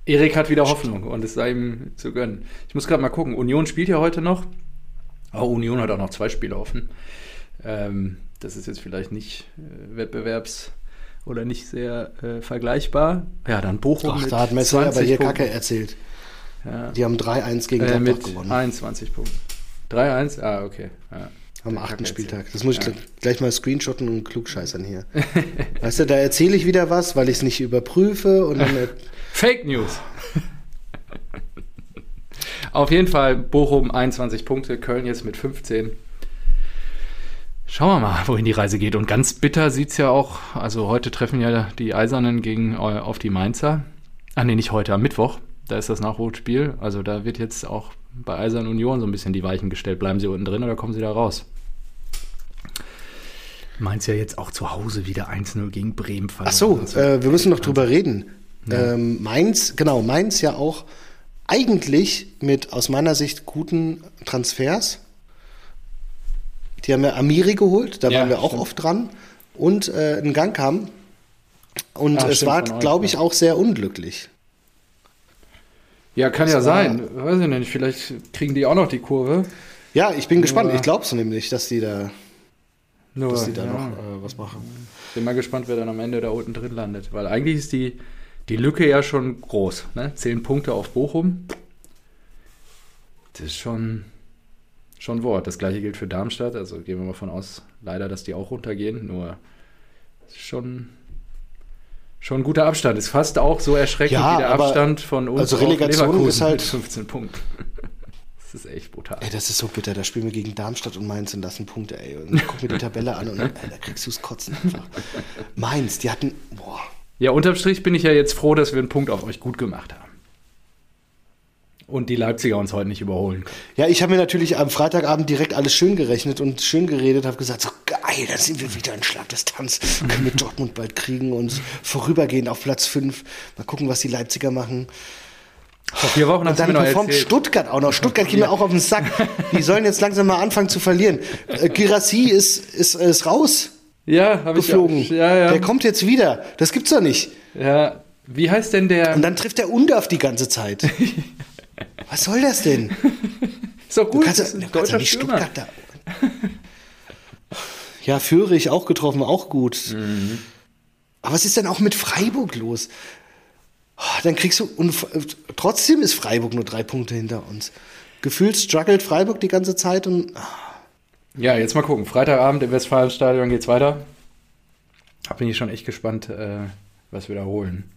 Erik hat wieder Hoffnung und es sei ihm zu gönnen. Ich muss gerade mal gucken. Union spielt ja heute noch. Oh, Union hat auch noch zwei Spiele offen. Ähm, das ist jetzt vielleicht nicht äh, wettbewerbs- oder nicht sehr äh, vergleichbar. Ja, dann Bochum. Ach, da hat Messer aber hier Punkten. Kacke erzählt. Ja. Die haben 3-1 gegen äh, mit gewonnen. 21 Punkten. 3-1? Ah, okay. Ja. Am achten Spieltag. Das muss ich ja. gleich mal screenshotten und klugscheißern hier. [LAUGHS] weißt du, da erzähle ich wieder was, weil ich es nicht überprüfe und dann [LAUGHS] Fake News. Auf jeden Fall Bochum 21 Punkte, Köln jetzt mit 15. Schauen wir mal, wohin die Reise geht. Und ganz bitter sieht es ja auch, also heute treffen ja die Eisernen gegen äh, auf die Mainzer. Ah nee, nicht heute, am Mittwoch. Da ist das Nachholspiel. Also da wird jetzt auch bei Eisern Union so ein bisschen die Weichen gestellt. Bleiben sie unten drin oder kommen sie da raus? Mainz ja jetzt auch zu Hause wieder 1-0 gegen Bremen verloren. Ach so, also, äh, wir müssen noch drüber reden. Ja. Ähm, Mainz, genau, Mainz ja auch eigentlich mit aus meiner Sicht guten Transfers. Die haben ja Amiri geholt, da ja, waren wir auch stimmt. oft dran. Und äh, einen Gang haben. Und Ach, es war, glaube ich, auch sehr unglücklich. Ja, kann das ja sein. Weiß ich nicht. Vielleicht kriegen die auch noch die Kurve. Ja, ich bin Nur gespannt. Ich glaube es nämlich, dass die da, Nur, dass die da ja. noch äh, was machen. Bin mal gespannt, wer dann am Ende da unten drin landet. Weil eigentlich ist die die Lücke ja schon groß. Ne? Zehn Punkte auf Bochum. Das ist schon, schon Wort. Das gleiche gilt für Darmstadt. Also gehen wir mal von aus, leider, dass die auch runtergehen. Nur schon, schon ein guter Abstand. Ist fast auch so erschreckend ja, wie der Abstand von uns. Also Relegation ist halt 15 Punkten. [LAUGHS] Das ist echt brutal. Ey, das ist so bitter. Da spielen wir gegen Darmstadt und Mainz und lassen Punkte, ey. Und guck mir die Tabelle an und ey, da kriegst du es kotzen einfach. Mainz, die hatten, boah. Ja, unterm Strich bin ich ja jetzt froh, dass wir einen Punkt auf euch gut gemacht haben. Und die Leipziger uns heute nicht überholen können. Ja, ich habe mir natürlich am Freitagabend direkt alles schön gerechnet und schön geredet, habe gesagt, so geil, da sind wir wieder in Schlagdistanz. Können wir Dortmund bald kriegen und vorübergehend auf Platz 5. Mal gucken, was die Leipziger machen. Vor vier Wochen und dann performt Stuttgart auch noch. Stuttgart geht mir auch auf den Sack. Die sollen jetzt langsam mal anfangen zu verlieren. Äh, Girassi ist, ist, ist raus. Ja, habe ich geflogen. Ja, ja. Der kommt jetzt wieder. Das gibt's doch nicht. Ja. Wie heißt denn der? Und dann trifft der Undorf die ganze Zeit. [LAUGHS] Was soll das denn? Ist doch gut. Du kannst, das ist ein deutscher nicht Stuttgart da. Ja, Fürich auch getroffen, auch gut. Mhm. Aber was ist denn auch mit Freiburg los? Oh, dann kriegst du, und trotzdem ist Freiburg nur drei Punkte hinter uns. Gefühlt struggelt Freiburg die ganze Zeit und. Oh. Ja, jetzt mal gucken. Freitagabend im Westfalenstadion geht's weiter. Da bin ich schon echt gespannt, äh, was wir da holen.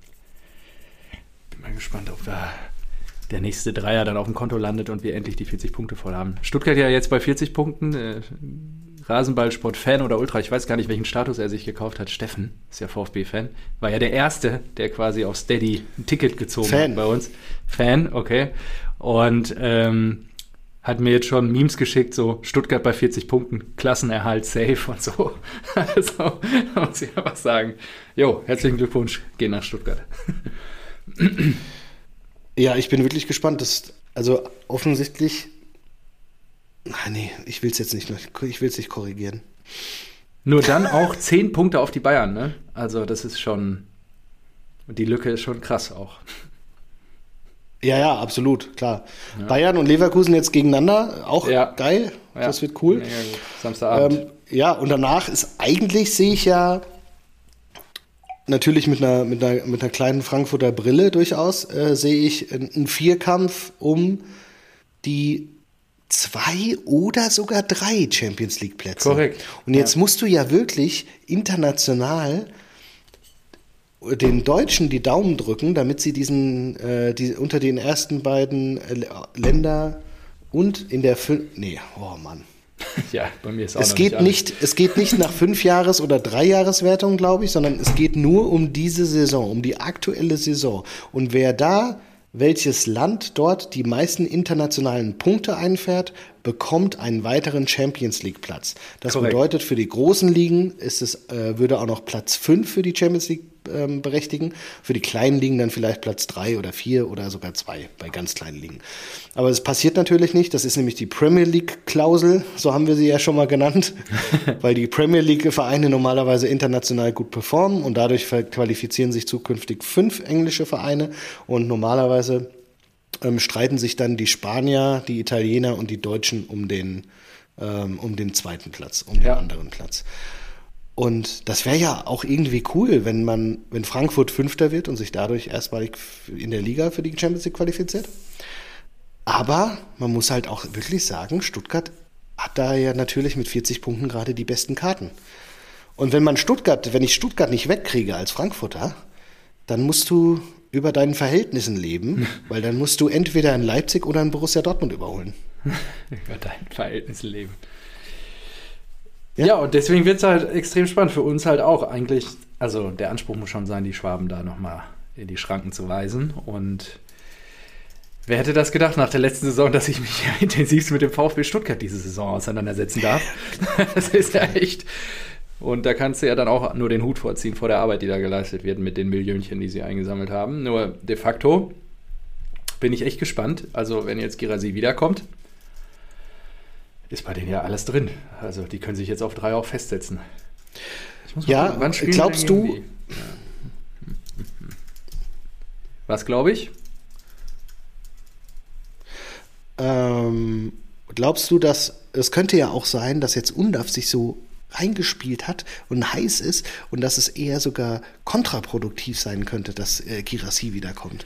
Bin mal gespannt, ob da der nächste Dreier dann auf dem Konto landet und wir endlich die 40 Punkte voll haben. Stuttgart ja jetzt bei 40 Punkten. Rasenballsport-Fan oder Ultra, ich weiß gar nicht, welchen Status er sich gekauft hat. Steffen ist ja VfB-Fan. War ja der Erste, der quasi auf Steady ein Ticket gezogen Fan. hat bei uns. Fan, okay. Und ähm, hat mir jetzt schon Memes geschickt, so Stuttgart bei 40 Punkten, Klassenerhalt safe und so. [LAUGHS] Also muss ich einfach sagen, jo, herzlichen Glückwunsch, geh nach Stuttgart. Ja, ich bin wirklich gespannt. Das, also offensichtlich. Ach nee, ich will es jetzt nicht, ich will es nicht korrigieren. Nur dann auch 10 Punkte auf die Bayern, ne? Also das ist schon. Die Lücke ist schon krass auch. Ja, ja, absolut, klar. Ja. Bayern und Leverkusen jetzt gegeneinander, auch ja. geil. Ja. Das wird cool. Samstagabend. Ähm, ja, und danach ist eigentlich, sehe ich ja, natürlich mit einer, mit einer, mit einer kleinen Frankfurter Brille durchaus äh, sehe ich einen Vierkampf um die zwei oder sogar drei Champions League Plätze. Korrekt. Und jetzt ja. musst du ja wirklich international den Deutschen die Daumen drücken, damit sie diesen äh, die, unter den ersten beiden äh, Länder und in der Fün nee, oh Mann. [LAUGHS] Ja, bei mir ist auch es geht nicht, nicht Es geht nicht nach fünf Jahres- oder drei Jahreswertung, glaube ich, sondern es geht nur um diese Saison, um die aktuelle Saison. Und wer da welches Land dort die meisten internationalen Punkte einfährt, bekommt einen weiteren Champions League Platz. Das Korrekt. bedeutet, für die großen Ligen ist es, äh, würde auch noch Platz 5 für die Champions League ähm, berechtigen. Für die kleinen Ligen dann vielleicht Platz 3 oder 4 oder sogar 2 bei ganz kleinen Ligen. Aber es passiert natürlich nicht. Das ist nämlich die Premier League-Klausel, so haben wir sie ja schon mal genannt, [LAUGHS] weil die Premier League-Vereine normalerweise international gut performen und dadurch qualifizieren sich zukünftig fünf englische Vereine und normalerweise ähm, streiten sich dann die Spanier, die Italiener und die Deutschen um den, ähm, um den zweiten Platz, um ja. den anderen Platz. Und das wäre ja auch irgendwie cool, wenn man, wenn Frankfurt Fünfter wird und sich dadurch erstmalig in der Liga für die Champions League qualifiziert. Aber man muss halt auch wirklich sagen, Stuttgart hat da ja natürlich mit 40 Punkten gerade die besten Karten. Und wenn man Stuttgart, wenn ich Stuttgart nicht wegkriege als Frankfurter, dann musst du über deinen Verhältnissen leben, [LAUGHS] weil dann musst du entweder in Leipzig oder in Borussia Dortmund überholen. [LAUGHS] über deinen Verhältnissen leben. Ja, ja und deswegen wird es halt extrem spannend für uns halt auch eigentlich. Also der Anspruch muss schon sein, die Schwaben da nochmal in die Schranken zu weisen. Und wer hätte das gedacht nach der letzten Saison, dass ich mich [LAUGHS] ja intensivst mit dem VfB Stuttgart diese Saison auseinandersetzen darf? das ist ja echt. Und da kannst du ja dann auch nur den Hut vorziehen vor der Arbeit, die da geleistet wird mit den Millionchen, die sie eingesammelt haben. Nur de facto bin ich echt gespannt. Also, wenn jetzt Girasi wiederkommt, ist bei denen ja alles drin. Also die können sich jetzt auf drei auch festsetzen. Ja, gucken, glaubst du? Ja. Was glaube ich? Ähm, glaubst du, dass es könnte ja auch sein, dass jetzt Undaf sich so reingespielt hat und heiß ist und dass es eher sogar kontraproduktiv sein könnte, dass äh, Girassi wiederkommt?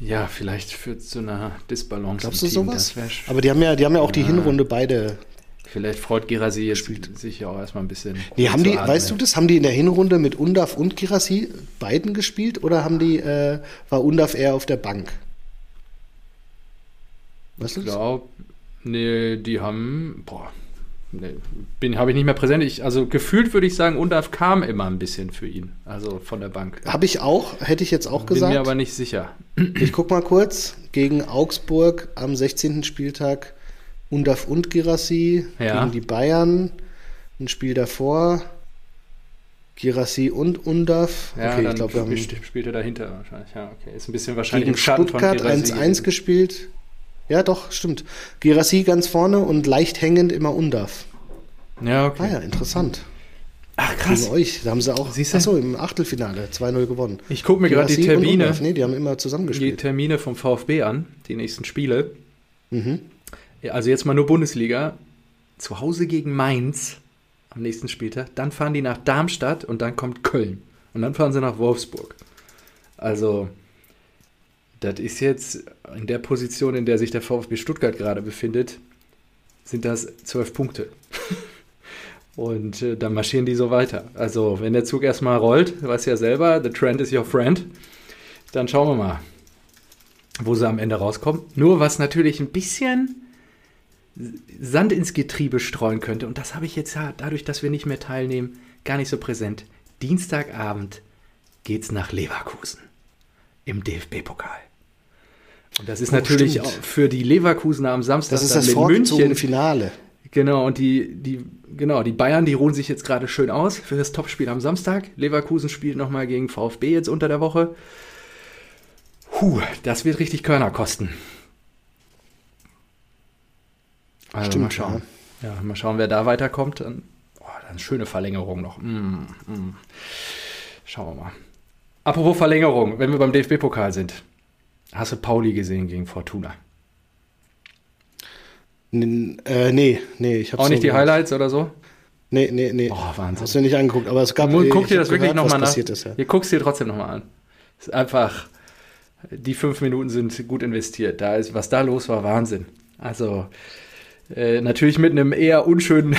Ja, vielleicht führt zu einer Disbalance. Glaubst du Team. sowas? Aber die haben ja, die haben ja auch ja. die Hinrunde beide. Vielleicht freut Girassi jetzt sich ja auch erstmal ein bisschen. Nee, haben die, weißt du das, haben die in der Hinrunde mit Undaf und Girassi beiden gespielt oder haben die, äh, war Undaf eher auf der Bank? Weißt ich glaube, Nee, die haben, boah, nee, habe ich nicht mehr präsent. Ich, also gefühlt würde ich sagen, Undaf kam immer ein bisschen für ihn, also von der Bank. Habe ich auch, hätte ich jetzt auch Bin gesagt. mir aber nicht sicher. Ich guck mal kurz. Gegen Augsburg am 16. Spieltag Undaf und Girassi. Ja. Gegen die Bayern. Ein Spiel davor. Girassi und Undaf. Ja, okay, dann ich glaube, wir haben sp- spielt er dahinter wahrscheinlich. Ja, okay. Ist ein bisschen wahrscheinlich gegen im Schatten Stuttgart von Girassi 1-1 gespielt. Ja, doch, stimmt. Girassi ganz vorne und leicht hängend immer Undaf. Ja, Ah okay. ja, interessant. Ach, Gegen euch. Da haben sie auch, Siehst du? achso, im Achtelfinale 2-0 gewonnen. Ich gucke mir gerade die Termine, Undaf, Nee, die haben immer die zusammengespielt. Termine vom VfB an, die nächsten Spiele. Mhm. Ja, Also jetzt mal nur Bundesliga. Zu Hause gegen Mainz am nächsten Spieltag. Dann fahren die nach Darmstadt und dann kommt Köln. Und dann fahren sie nach Wolfsburg. Also, das ist jetzt in der Position, in der sich der VfB Stuttgart gerade befindet, sind das zwölf Punkte. [LAUGHS] Und äh, dann marschieren die so weiter. Also, wenn der Zug erstmal rollt, du weißt ja selber, the trend is your friend, dann schauen wir mal, wo sie am Ende rauskommen. Nur was natürlich ein bisschen Sand ins Getriebe streuen könnte, und das habe ich jetzt ja, dadurch, dass wir nicht mehr teilnehmen, gar nicht so präsent. Dienstagabend geht's nach Leverkusen im DFB-Pokal. Und das ist Oh, natürlich stimmt. auch für die Leverkusener am Samstag Das ist dann das mit München. Finale. Genau, und die, die, genau, die Bayern, die ruhen sich jetzt gerade schön aus für das Topspiel am Samstag. Leverkusen spielt nochmal gegen VfB jetzt unter der Woche. Puh, das wird richtig Körner kosten. Also Stimmt, mal schauen. Ja. mal schauen, wer da weiterkommt. Dann, oh, dann schöne Verlängerung noch. Mm, mm. Schauen wir mal. Apropos Verlängerung, wenn wir beim DFB-Pokal sind. Hast du Pauli gesehen gegen Fortuna? N äh, nee, nee, ich habe Auch nicht die Highlights oder so? Nee, nee, nee. Oh, Wahnsinn. Hast du nicht angeguckt, aber es gab Guck, dir das wirklich nochmal nach. ist, ja. Ihr guckst dir trotzdem nochmal an. Es ist einfach, die fünf Minuten sind gut investiert. Da ist, was da los war, Wahnsinn. Also, äh, natürlich mit einem eher unschönen,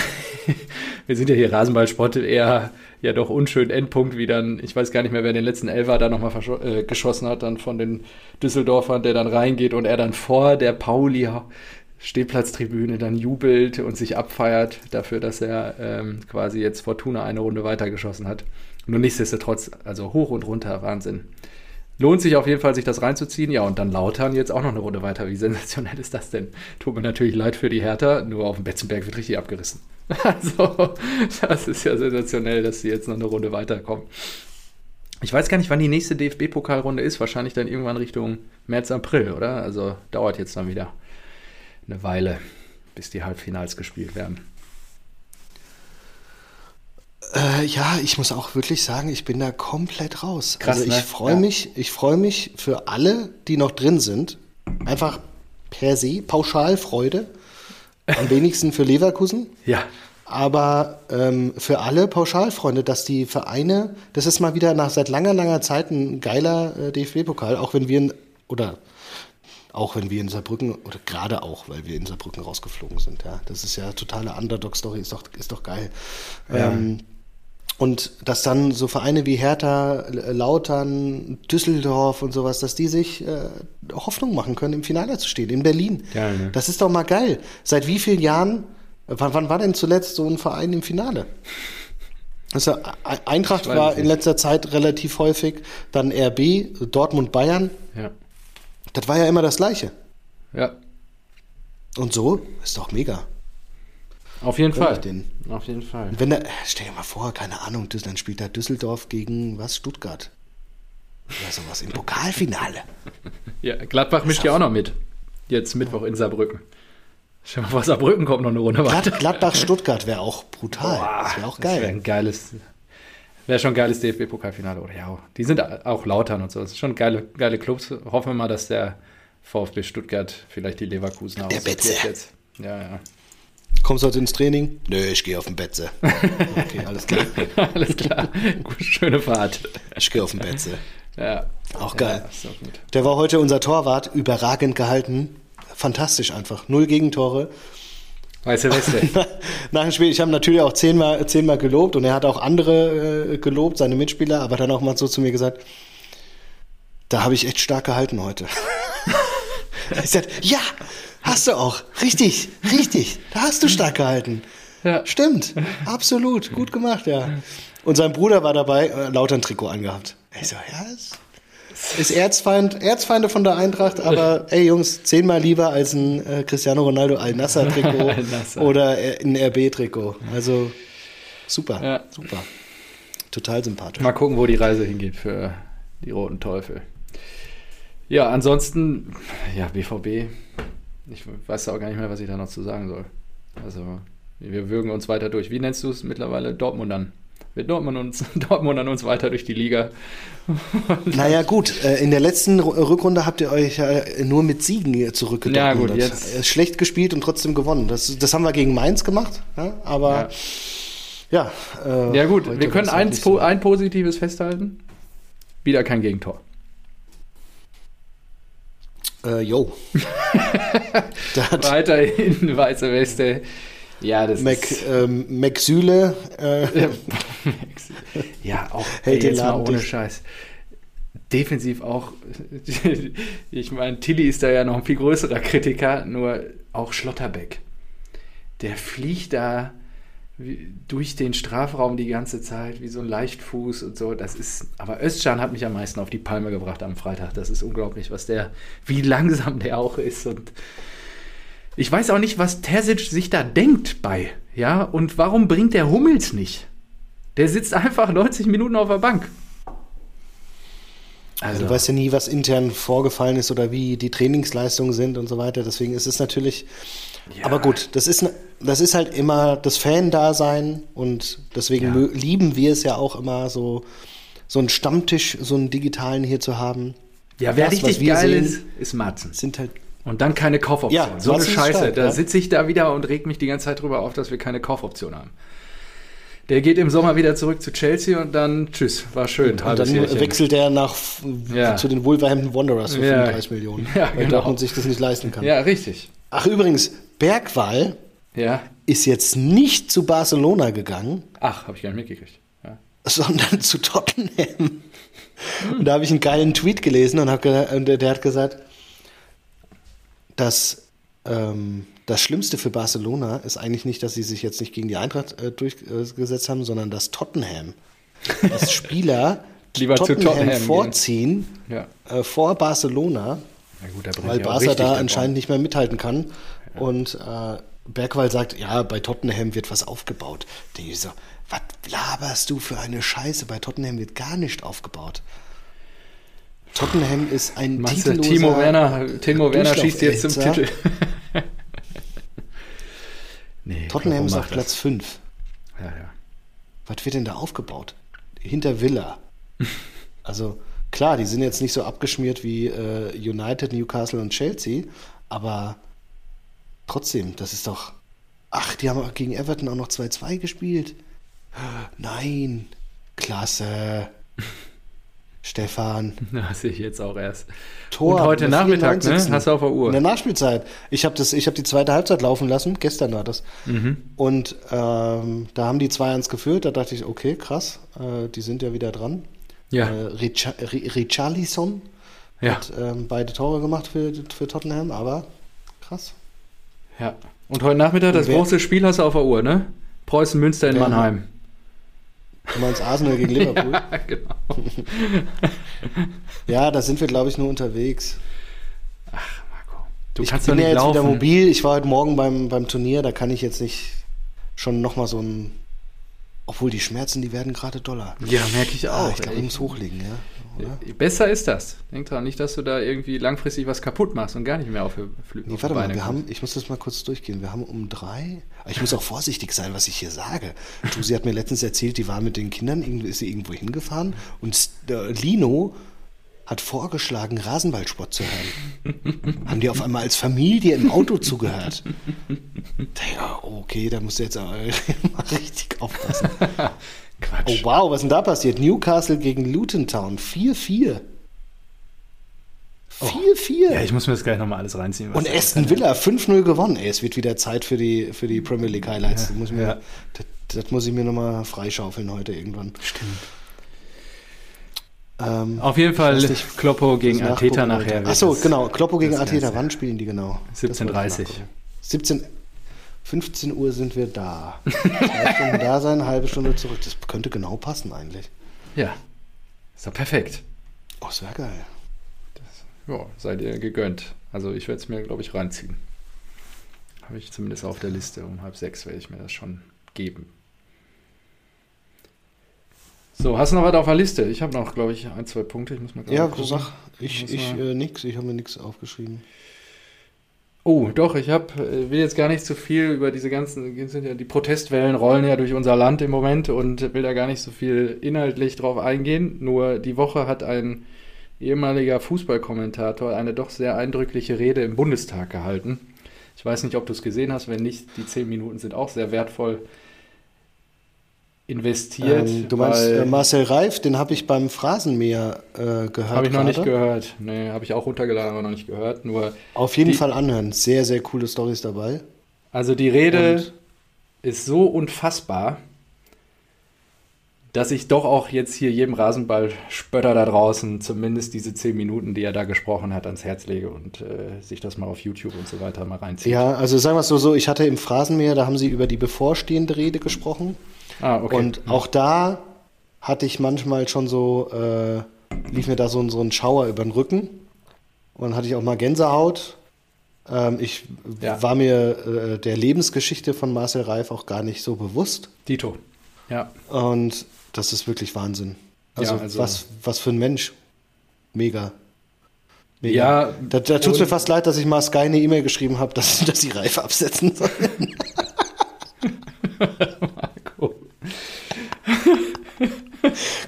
[LAUGHS] wir sind ja hier Rasenballsport, eher ja doch unschönen Endpunkt, wie dann, ich weiß gar nicht mehr, wer den letzten Elfer da nochmal äh, geschossen hat, dann von den Düsseldorfern, der dann reingeht und er dann vor der Pauli Stehplatztribüne dann jubelt und sich abfeiert dafür, dass er ähm, quasi jetzt Fortuna eine Runde weitergeschossen hat. Nur nichtsdestotrotz, also hoch und runter, Wahnsinn. Lohnt sich auf jeden Fall, sich das reinzuziehen. Ja, und dann Lautern jetzt auch noch eine Runde weiter. Wie sensationell ist das denn? Tut mir natürlich leid für die Hertha, nur auf dem Betzenberg wird richtig abgerissen. [LAUGHS] Also, das ist ja sensationell, dass sie jetzt noch eine Runde weiterkommen. Ich weiß gar nicht, wann die nächste DFB-Pokalrunde ist. Wahrscheinlich dann irgendwann Richtung März, April, oder? Also dauert jetzt dann wieder eine Weile, bis die Halbfinals gespielt werden. Äh, ja, ich muss auch wirklich sagen, ich bin da komplett raus. Krass, also ich ne? freue Ja. mich, ich freue mich für alle, die noch drin sind. Einfach per se, pauschal Freude. Am [LAUGHS] wenigsten für Leverkusen. Ja, Aber ähm, für alle Pauschalfreunde, dass die Vereine, das ist mal wieder nach seit langer, langer Zeit ein geiler äh, DFB-Pokal, auch wenn wir oder auch wenn wir in Saarbrücken, oder gerade auch, weil wir in Saarbrücken rausgeflogen sind, ja. Das ist ja totale Underdog-Story, ist doch, ist doch geil. Ja. Ähm, und dass dann so Vereine wie Hertha, Lautern, Düsseldorf und sowas, dass die sich äh, Hoffnung machen können, im Finale zu stehen, in Berlin. Geil, ne? Das ist doch mal geil. Seit wie vielen Jahren, wann, wann war denn zuletzt so ein Verein im Finale? Also Eintracht war in letzter Zeit relativ häufig, dann RB, Dortmund, Bayern. ja, Das war ja immer das Gleiche. ja. Und so ist doch mega. Auf jeden Fall. Auf jeden Fall. Und wenn da, stell dir mal vor, keine Ahnung, dann spielt da Düsseldorf gegen was? Stuttgart. Oder sowas im Pokalfinale. [LAUGHS] Ja, Gladbach mischt ja auch noch mit. Jetzt Mittwoch in Saarbrücken. Dir mal vor, Saarbrücken kommt noch eine Runde weiter. Glad, Gladbach-Stuttgart wäre auch brutal. das wäre auch Das wäre geil. ein geiles, wäre schon ein geiles DFB-Pokalfinale. Oder ja, die sind auch Lautern und so. Das sind schon geile, geile Clubs. Hoffen wir mal, dass der VfB Stuttgart vielleicht die Leverkusen Der Betze. jetzt. Ja, ja. Kommst du heute ins Training? Nö, ich gehe auf den Betze. [LAUGHS] Okay, alles klar. Alles klar. Gut, Schöne Fahrt. Ich gehe auf den Betze. Ja. Auch geil. Ja, ist. Der war heute unser Torwart, überragend gehalten. Fantastisch einfach. Null Gegentore. Weiße Weste. [LAUGHS] Nach dem Spiel, ich habe natürlich auch zehnmal, zehnmal gelobt und er hat auch andere äh, gelobt, seine Mitspieler, aber dann auch mal so zu mir gesagt, da habe ich echt stark gehalten heute. [LAUGHS] ich sagte, ja, Hast du auch. Richtig, richtig. Da hast du stark gehalten. Ja. Stimmt. Absolut. Gut gemacht, ja. Und sein Bruder war dabei, äh, lauter ein Trikot angehabt. Ich so, ja, ist, ist Erzfeind, Erzfeinde von der Eintracht, aber ey Jungs, zehnmal lieber als ein äh, Cristiano Ronaldo Al-Nassr-Trikot [LAUGHS] Al oder äh, ein RB-Trikot. Also super, ja. super. Total sympathisch. Mal gucken, wo die Reise hingeht für die Roten Teufel. Ja, ansonsten, ja, BVB, ich weiß auch gar nicht mehr, was ich da noch zu sagen soll. Also, wir würgen uns weiter durch. Wie nennst du es mittlerweile? Dortmund an. Wir Dortmund, uns, [LAUGHS] Dortmund an uns weiter durch die Liga. [LAUGHS] naja, gut. Äh, in der letzten Rückrunde habt ihr euch ja nur mit Siegen zurückgedrückt. Ja, gut, jetzt. Äh, schlecht gespielt und trotzdem gewonnen. Das, das haben wir gegen Mainz gemacht. Ja, aber ja. Ja, äh, ja gut. Wir können eins, so. ein Positives festhalten. Wieder kein Gegentor. Äh, jo. [LAUGHS] Weiterhin weiße Weste. Ja, das Mac, ist. Ähm, Mac Süle. Äh, [LAUGHS] ja, auch [LAUGHS] hält jetzt mal ohne Scheiß. Defensiv auch. [LAUGHS] ich meine, Tilly ist da ja noch ein viel größerer Kritiker, nur auch Schlotterbeck. Der fliegt da durch den Strafraum die ganze Zeit, wie so ein Leichtfuß und so. Das ist, aber Özcan hat mich am meisten auf die Palme gebracht am Freitag. Das ist unglaublich, was der, wie langsam der auch ist. Und ich weiß auch nicht, was Terzic sich da denkt bei, ja, und warum bringt der Hummels nicht? Der sitzt einfach 90 Minuten auf der Bank. Also. Du weißt ja nie, was intern vorgefallen ist oder wie die Trainingsleistungen sind und so weiter. Deswegen ist es natürlich. Ja. Aber gut, das ist, das ist halt immer das Fan-Dasein und deswegen ja. lieben wir es ja auch immer so, so einen Stammtisch, so einen digitalen hier zu haben. Ja, wer das, richtig geil sehen, ist, ist Matzen. Sind halt und dann keine Kaufoption. Ja, so eine Scheiße. Stark, da ja. sitze ich da wieder und reg mich die ganze Zeit drüber auf, dass wir keine Kaufoption haben. Der geht im Sommer wieder zurück zu Chelsea und dann tschüss, war schön. Und, und dann Jährchen. wechselt er nach ja. zu den Wolverhampton Wanderers für ja. 35 Millionen, ja, weil genau. Dortmund sich das nicht leisten kann. Ja, richtig. Ach übrigens, Bergwall ja. ist jetzt nicht zu Barcelona gegangen. Ach, habe ich gar nicht mitgekriegt. Ja. Sondern zu Tottenham. Hm. Und da habe ich einen geilen Tweet gelesen und, hab, und der hat gesagt, dass ähm, das Schlimmste für Barcelona ist eigentlich nicht, dass sie sich jetzt nicht gegen die Eintracht äh, durchgesetzt haben, sondern dass Tottenham, dass [LAUGHS] Spieler Lieber Tottenham, Tottenham vorziehen ja. äh, vor Barcelona, gut, weil Barca da anscheinend nicht mehr mithalten kann. Ja. Und äh, Bergwall sagt, ja, bei Tottenham wird was aufgebaut. Denke ich so, was laberst du für eine Scheiße? Bei Tottenham wird gar nicht aufgebaut. Tottenham ist ein Masse, Timo Werner, Timo Werner schießt jetzt zum Titel. [LAUGHS] nee, Tottenham ist auf Platz 5. Ja, ja. Was wird denn da aufgebaut? Hinter Villa. [LAUGHS] also klar, die sind jetzt nicht so abgeschmiert wie äh, United, Newcastle und Chelsea, aber trotzdem, das ist doch. Ach, die haben gegen Everton auch noch 2-2 gespielt. [GASPS] Nein, klasse. [LAUGHS] Stefan. [LAUGHS] Das sehe ich jetzt auch erst. Tor. Und heute Nachmittag, ne? Hast du auf der Uhr. In der Nachspielzeit. Ich habe hab die zweite Halbzeit laufen lassen. Gestern war das. Mhm. Und ähm, da haben die 2-1 geführt. Da dachte ich, okay, krass. Äh, die sind ja wieder dran. Ja. Äh, Richarlison ja. hat ähm, beide Tore gemacht für, für Tottenham, aber krass. Ja. Und heute Nachmittag, das große Spiel hast du auf der Uhr, ne? Preußen Münster in Mannheim. Du meinst Arsenal gegen Liverpool? [LAUGHS] ja, genau. [LAUGHS] ja, da sind wir, glaube ich, nur unterwegs. Ach, Marco. Du ich kannst bin ja jetzt laufen. wieder mobil. Ich war heute Morgen beim, beim Turnier, da kann ich jetzt nicht schon nochmal so ein. Obwohl die Schmerzen, die werden gerade doller. Ja, merke ich auch. Ah, ich glaube, ich muss hochlegen, ja oder? Besser ist das. Denk dran, nicht, dass du da irgendwie langfristig was kaputt machst und gar nicht mehr auf Flügel. Nee, warte mal, wir haben, ich muss das mal kurz durchgehen. Wir haben um drei. Ich muss auch vorsichtig sein, was ich hier sage. Du, sie hat mir letztens erzählt, die war mit den Kindern, ist sie irgendwo hingefahren und Lino hat vorgeschlagen, Rasenballsport zu hören. [LAUGHS] Haben die auf einmal als Familie im Auto zugehört. Ja, okay, da musst du jetzt aber [LAUGHS] mal richtig aufpassen. [LAUGHS] Quatsch. Oh wow, was ist denn da passiert? Newcastle gegen Luton Town 4-4. 4-4. Oh. Ja, ich muss mir das gleich nochmal alles reinziehen. Und Aston Villa 5-0 gewonnen. Ey, es wird wieder Zeit für die, für die Premier League Highlights. Ja, das, muss mir, ja. das, das, muss ich mir nochmal freischaufeln heute irgendwann. Stimmt. Ähm, Auf jeden Fall nicht, Kloppo gegen Ateta nachher. Achso, genau. Kloppo gegen Ateta. Wann spielen die genau? 17.30 17, 15 Uhr sind wir da. Zwei Stunden da sein, eine halbe Stunde zurück. Das könnte genau passen eigentlich. Ja. Ist doch perfekt. Oh, das wäre geil. Das, ja, seid ihr gegönnt. Also ich werde es mir, glaube ich, reinziehen. Habe ich zumindest auf der Liste. Um halb sechs werde ich mir das schon geben. So, hast du noch was auf der Liste? Ich habe noch, glaube ich, ein, zwei Punkte. Ich muss mal Ja, gucken. sag. Ich, ich äh, nix. Ich habe mir nichts aufgeschrieben. Oh, doch, ich hab, äh, will jetzt gar nicht zu viel über diese ganzen, die Protestwellen rollen ja durch unser Land im Moment und will da gar nicht so viel inhaltlich drauf eingehen. Nur die Woche hat ein ehemaliger Fußballkommentator eine doch sehr eindrückliche Rede im Bundestag gehalten. Ich weiß nicht, ob du es gesehen hast, wenn nicht, die zehn Minuten sind auch sehr wertvoll investiert. Ähm, du meinst äh, Marcel Reif, den habe ich beim Phrasenmäher äh, gehört. Habe ich noch gerade. nicht gehört. Nee, habe ich auch runtergeladen, aber noch nicht gehört. Nur Auf jeden die, Fall anhören. Sehr, sehr coole Stories dabei. Also die Rede Und? ist so unfassbar, dass ich doch auch jetzt hier jedem Rasenballspötter da draußen zumindest diese zehn Minuten, die er da gesprochen hat, ans Herz lege und äh, sich das mal auf YouTube und so weiter mal reinzieht. Ja, also sagen wir es so, so, ich hatte im Phrasenmäher, da haben sie über die bevorstehende Rede gesprochen. Ah, okay. Und auch da hatte ich manchmal schon so, äh, lief mir da so, so ein Schauer über den Rücken. Und dann hatte ich auch mal Gänsehaut. Ähm, ich ja. war mir äh, der Lebensgeschichte von Marcel Reif auch gar nicht so bewusst. Dito. Ja. Und das ist wirklich Wahnsinn. Also, ja, also was, was für ein Mensch. Mega. Mega. Ja, da, da tut es mir fast leid, dass ich mal Sky eine E-Mail geschrieben habe, [LAUGHS] dass, dass sie Reif absetzen sollen. [LAUGHS]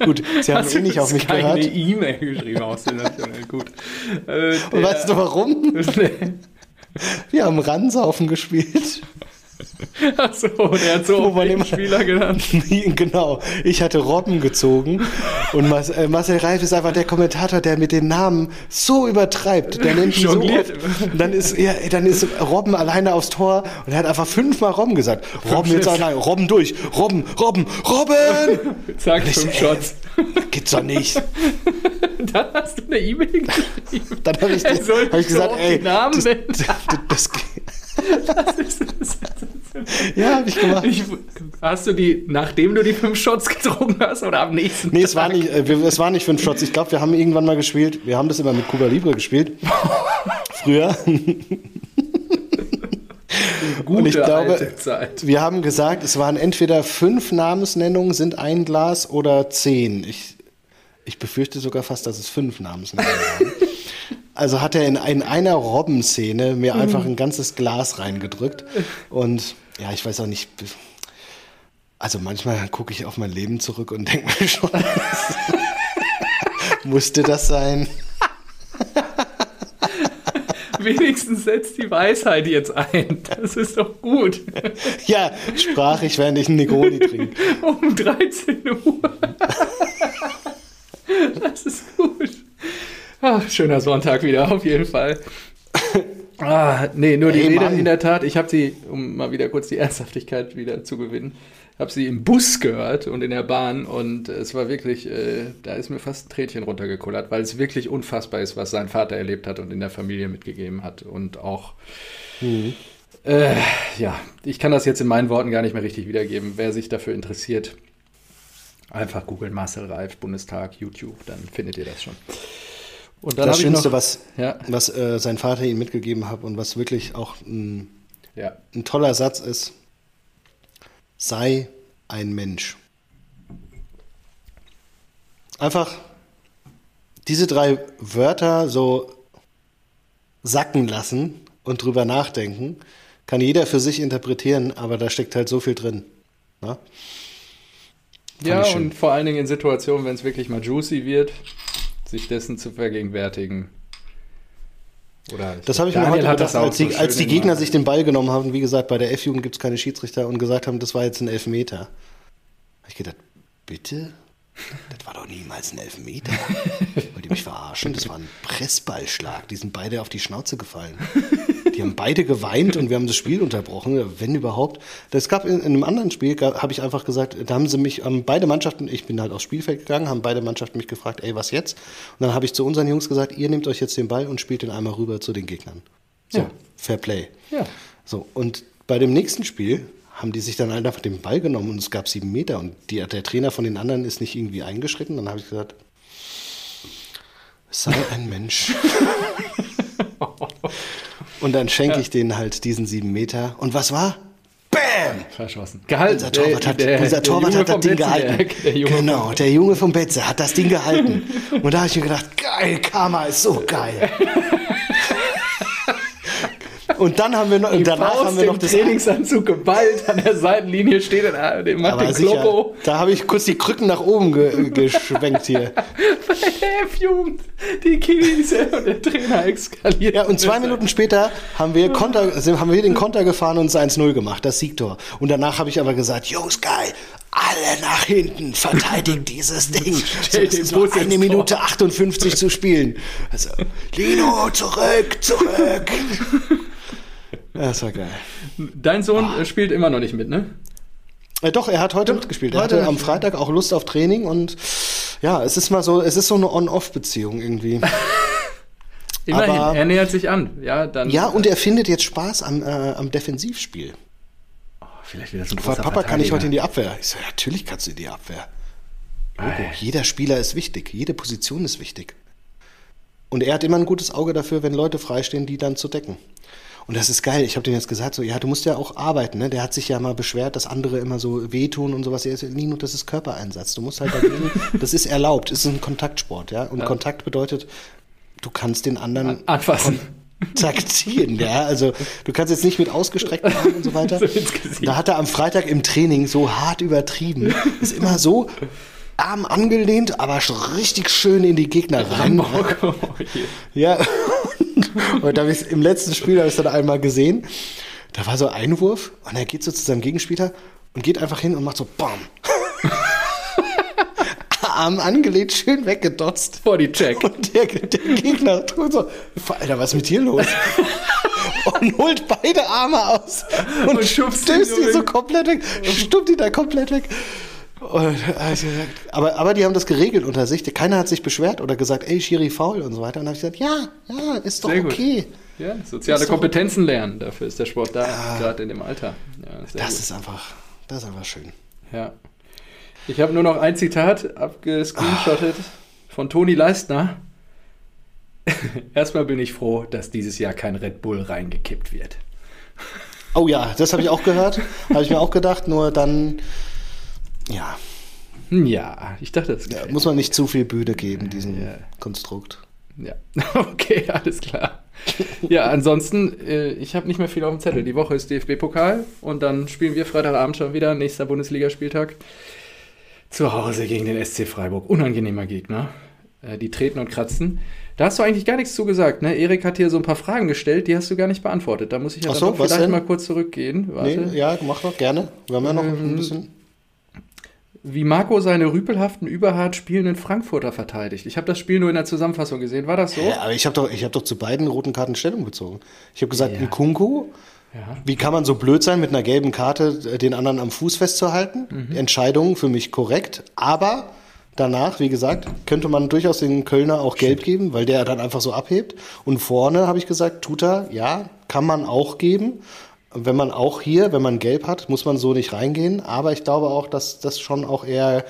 Gut, sie haben eh nicht auf mich gehört. Ich habe eine E-Mail geschrieben aus sensationell gut. Äh, Und weißt du warum? [LAUGHS] Wir haben Ransaufen gespielt. Achso, der hat so einen Spieler genannt. [LAUGHS] genau. Ich hatte Robben gezogen und äh, Marcel Reif ist einfach der Kommentator, der mit den Namen so übertreibt. Der nennt die so oft. Dann ist, ja, dann ist Robben alleine aufs Tor und er hat einfach fünfmal Robben gesagt. Robben jetzt allein, Robben durch, Robben, Robben, Robben! [LAUGHS] Zack, fünf Shots. Gibt's doch nicht. [LAUGHS] Dann hast du eine E-Mail geschrieben. Dann habe ich, hab ich gesagt, ey, Namen das, das, das, das ist das. Ja, habe ich gemacht. Ich, hast du die, nachdem du die fünf Shots getrunken hast oder am nächsten Nee, Tag? es war nicht, äh, es war nicht fünf Shots. Ich glaube, wir haben irgendwann mal gespielt. Wir haben das immer mit Cuba Libre gespielt. [LAUGHS] Früher. Gute und ich glaube, wir haben gesagt, es waren entweder fünf Namensnennungen sind ein Glas oder zehn. Ich, ich befürchte sogar fast, dass es fünf Namensnennungen waren. [LAUGHS] Also hat er in, in einer Robbenszene mir mhm. einfach ein ganzes Glas reingedrückt. Und ja, ich weiß auch nicht. Also manchmal gucke ich auf mein Leben zurück und denke mir schon, [LAUGHS] musste das sein? [LAUGHS] Wenigstens setzt die Weisheit jetzt ein. Das ist doch gut. [LAUGHS] Ja, sprach ich, während ich einen Negroni trinke. Um 13 Uhr. Das ist gut. Ach, schöner Sonntag wieder, auf jeden Fall. [LAUGHS] Ah, nee, nur die hey, Rede Mann. in der Tat. Ich habe sie, um mal wieder kurz die Ernsthaftigkeit wieder zu gewinnen, habe sie im Bus gehört und in der Bahn und es war wirklich, äh, da ist mir fast ein Tränchen runtergekullert, weil es wirklich unfassbar ist, was sein Vater erlebt hat und in der Familie mitgegeben hat und auch, mhm. äh, ja, ich kann das jetzt in meinen Worten gar nicht mehr richtig wiedergeben. Wer sich dafür interessiert, einfach googeln Marcel Reif, Bundestag, YouTube, dann findet ihr das schon. Und dann das Schönste, noch, was, ja. was äh, sein Vater ihm mitgegeben hat und was wirklich auch ein, ja. ein toller Satz ist, sei ein Mensch. Einfach diese drei Wörter so sacken lassen und drüber nachdenken, kann jeder für sich interpretieren, aber da steckt halt so viel drin. Ne? Ja, und vor allen Dingen in Situationen, wenn es wirklich mal juicy wird, sich dessen zu vergegenwärtigen. Oder das habe ich Daniel mir heute gedacht, als die, so als die Gegner sich den Ball genommen haben, wie gesagt, bei der F-Jugend gibt es keine Schiedsrichter und gesagt haben, das war jetzt ein Elfmeter. Habe ich gedacht, bitte? Das war doch niemals ein Elfmeter. [LAUGHS] Wollt ihr mich verarschen? Das war ein Pressballschlag. Die sind beide auf die Schnauze gefallen. Die haben beide geweint und wir haben das Spiel unterbrochen, wenn überhaupt. Das gab in, in einem anderen Spiel, habe ich einfach gesagt, da haben sie mich, haben beide Mannschaften, ich bin halt aufs Spielfeld gegangen, haben beide Mannschaften mich gefragt, ey, was jetzt? Und dann habe ich zu unseren Jungs gesagt, ihr nehmt euch jetzt den Ball und spielt den einmal rüber zu den Gegnern. So, ja. Fair Play. Ja. So, und bei dem nächsten Spiel haben die sich dann einfach den Ball genommen und es gab sieben Meter und die, der Trainer von den anderen ist nicht irgendwie eingeschritten. Dann habe ich gesagt, sei ein Mensch. [LAUGHS] und dann schenke ich denen halt diesen sieben Meter. Und was war? Bam! Verschossen. Gehalten. Unser Torwart hat, der, unser Torwart hat das Ding gehalten. [LAUGHS] Der genau, der Junge vom Betze hat das Ding gehalten. [LAUGHS] Und da habe ich mir gedacht, geil, Karma ist so geil. [LAUGHS] Und dann haben wir noch, Die danach Faust haben wir noch das Trainingsanzug geballt an der Seitenlinie steht und ah, der macht den Kloppo. da habe ich kurz die Krücken nach oben ge geschwenkt hier. Bei der F-Jugend, die Kiddies und der Trainer eskaliert. Ja, und zwei Minuten später haben wir, Konter, haben wir den Konter gefahren und es 1-0 gemacht, das Siegtor. Und danach habe ich aber gesagt, Jungs, geil, alle nach hinten, verteidigt dieses Ding. [LAUGHS] So, Stell es den Bus eine Minute 58 zu spielen. Also, Lino, zurück, zurück. [LAUGHS] Das war geil. Dein Sohn äh, spielt immer noch nicht mit, ne? Äh, doch, er hat heute Doch, mitgespielt. Er heute hatte am Freitag auch Lust auf Training und ja, es ist mal so, es ist so eine On-Off-Beziehung irgendwie. [LAUGHS] Immerhin, Aber- er nähert sich an. Ja, dann, Ja, und er findet jetzt Spaß am, äh, am Defensivspiel. Oh, vielleicht wieder so ein großer Papa kann ich heute in die Abwehr? Ich so, ja, natürlich kannst du in die Abwehr. Logo. Jeder Spieler ist wichtig, jede Position ist wichtig. Und er hat immer ein gutes Auge dafür, wenn Leute freistehen, die dann zu decken. Und das ist geil. Ich habe dem jetzt gesagt, so, ja, du musst ja auch arbeiten. Ne? Der hat sich ja mal beschwert, dass andere immer so wehtun und sowas. Er ist, Nino, das ist Körpereinsatz. Du musst halt dagegen, [LAUGHS] das ist erlaubt. Es ist ein Kontaktsport, ja. Und Kontakt bedeutet, du kannst den anderen Anfassen. taktieren, ja. Also du kannst jetzt nicht mit ausgestreckten Armen und so [LAUGHS] weiter. So da hat er am Freitag im Training so hart übertrieben. Ist immer so Arm angelehnt, aber richtig schön in die Gegner rein. [LAUGHS] Oh. Ja. [LAUGHS] Und da hab ich im letzten Spiel habe ich dann einmal gesehen. Da war so ein Einwurf und er geht so zu seinem Gegenspieler und geht einfach hin und macht so BAM. [LAUGHS] Arm angelehnt, schön weggedotzt. Body check. Und der, der Gegner tut so, Alter, was ist mit dir los? [LAUGHS] und holt beide Arme aus und, Und schubst stößt so komplett weg, stuppt ihn da komplett weg. Und, also, aber, aber die haben das geregelt unter sich. Keiner hat sich beschwert oder gesagt, ey, Schiri, faul und so weiter. Und dann habe ich gesagt, ja, ja, ist doch Sehr gut. okay. Ja, soziale Ist doch- Kompetenzen lernen. Dafür ist der Sport da, gerade in dem Alter. Ja, Das gut. ist einfach, das ist einfach schön. Ja. Ich habe nur noch ein Zitat abgescreenshottet von Toni Leistner. [LAUGHS] Erstmal bin ich froh, dass dieses Jahr kein Red Bull reingekippt wird. Oh ja, das habe ich auch gehört. habe ich mir auch gedacht, nur dann, ja, Ja, ich dachte, das gefällt muss man nicht zu viel Bühne geben, diesem Ja. Konstrukt. Ja, [LAUGHS] okay, alles klar. Ja, ansonsten, äh, ich habe nicht mehr viel auf dem Zettel. Die Woche ist DFB-Pokal und dann spielen wir Freitagabend schon wieder, nächster Bundesligaspieltag. Zu Hause gegen den SC Freiburg. Unangenehmer Gegner. Äh, die treten und kratzen. Da hast du eigentlich gar nichts zu gesagt, ne? Erik hat hier so ein paar Fragen gestellt, die hast du gar nicht beantwortet. Da muss ich ja Ach dann so, was vielleicht denn? mal kurz zurückgehen. Warte. Nee, ja, mach doch gerne. Wir haben ja noch Ähm, ein bisschen. Wie Marco seine rüpelhaften, überhart spielenden Frankfurter verteidigt. Ich habe das Spiel nur in der Zusammenfassung gesehen. War das so? Ja, aber ich habe doch, ich hab doch zu beiden roten Karten Stellung bezogen. Ich habe gesagt, Ja. ein Kunku, Ja. wie kann man so blöd sein, mit einer gelben Karte äh, den anderen am Fuß festzuhalten? Mhm. Entscheidung für mich korrekt. Aber danach, wie gesagt, könnte man durchaus den Kölner auch gelb geben, weil der dann einfach so abhebt. Und vorne habe ich gesagt, tut er, ja, kann man auch geben. Wenn man auch hier, wenn man gelb hat, muss man so nicht reingehen. Aber ich glaube auch, dass das schon auch eher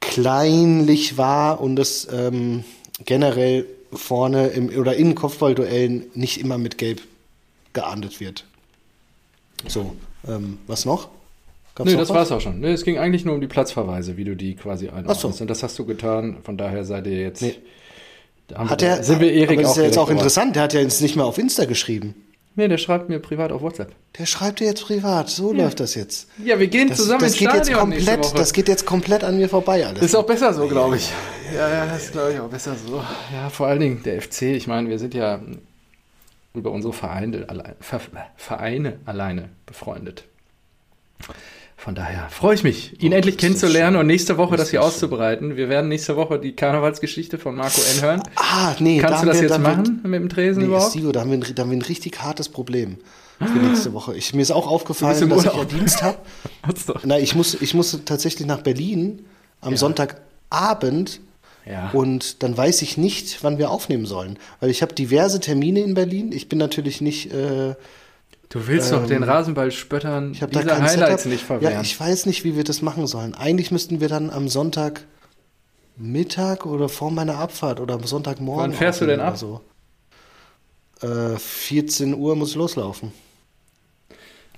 kleinlich war und es ähm, generell vorne im, oder in Kopfballduellen nicht immer mit Gelb geahndet wird. So, ähm, was noch? Gab's Nö, noch das was? war's auch schon. Nö, es ging eigentlich nur um die Platzverweise, wie du die quasi einordnest. So. Und das hast du getan. Von daher seid ihr jetzt. Nee. Haben Hat wir, er, sind wir Erik aber das auch ist ja jetzt auch interessant, der hat ja jetzt nicht mehr auf Insta geschrieben. Nee, der schreibt mir privat auf WhatsApp. Der schreibt dir jetzt privat, so läuft das jetzt. Ja, wir gehen Das, zusammen das ins geht jetzt Stadion nächste komplett, Woche. das geht jetzt komplett an mir vorbei alles. ist auch besser so, glaube ich. Ja, ja, das ist, glaube ich, auch besser so. Ja, vor allen Dingen der FC. Ich meine, wir sind ja über unsere Vereine, Vereine alleine befreundet. Von daher freue ich mich, ihn oh, endlich kennenzulernen und nächste Woche das, das hier auszubereiten. Wir werden nächste Woche die Karnevalsgeschichte von Marco N. hören. Ah, nee. Kannst du das wir, jetzt machen wir, mit dem Tresen nee, überhaupt? Sigo, da haben, wir ein, da haben wir ein richtig hartes Problem für nächste Woche. Ich, mir ist auch aufgefallen, dass ich ja Dienst habe. [LAUGHS] Na, ich muss, ich muss tatsächlich nach Berlin am ja. Sonntagabend ja. Und dann weiß ich nicht, wann wir aufnehmen sollen. Weil ich habe diverse Termine in Berlin. Ich bin natürlich nicht. Äh, du willst ähm, doch den Rasenballspöttern diese Highlights Setup. nicht verwehren. Ja, ich weiß nicht, wie wir das machen sollen. Eigentlich müssten wir dann am Sonntag Mittag oder vor meiner Abfahrt oder am Sonntagmorgen. Wann fährst du denn ab? So. Äh, 14 Uhr muss loslaufen.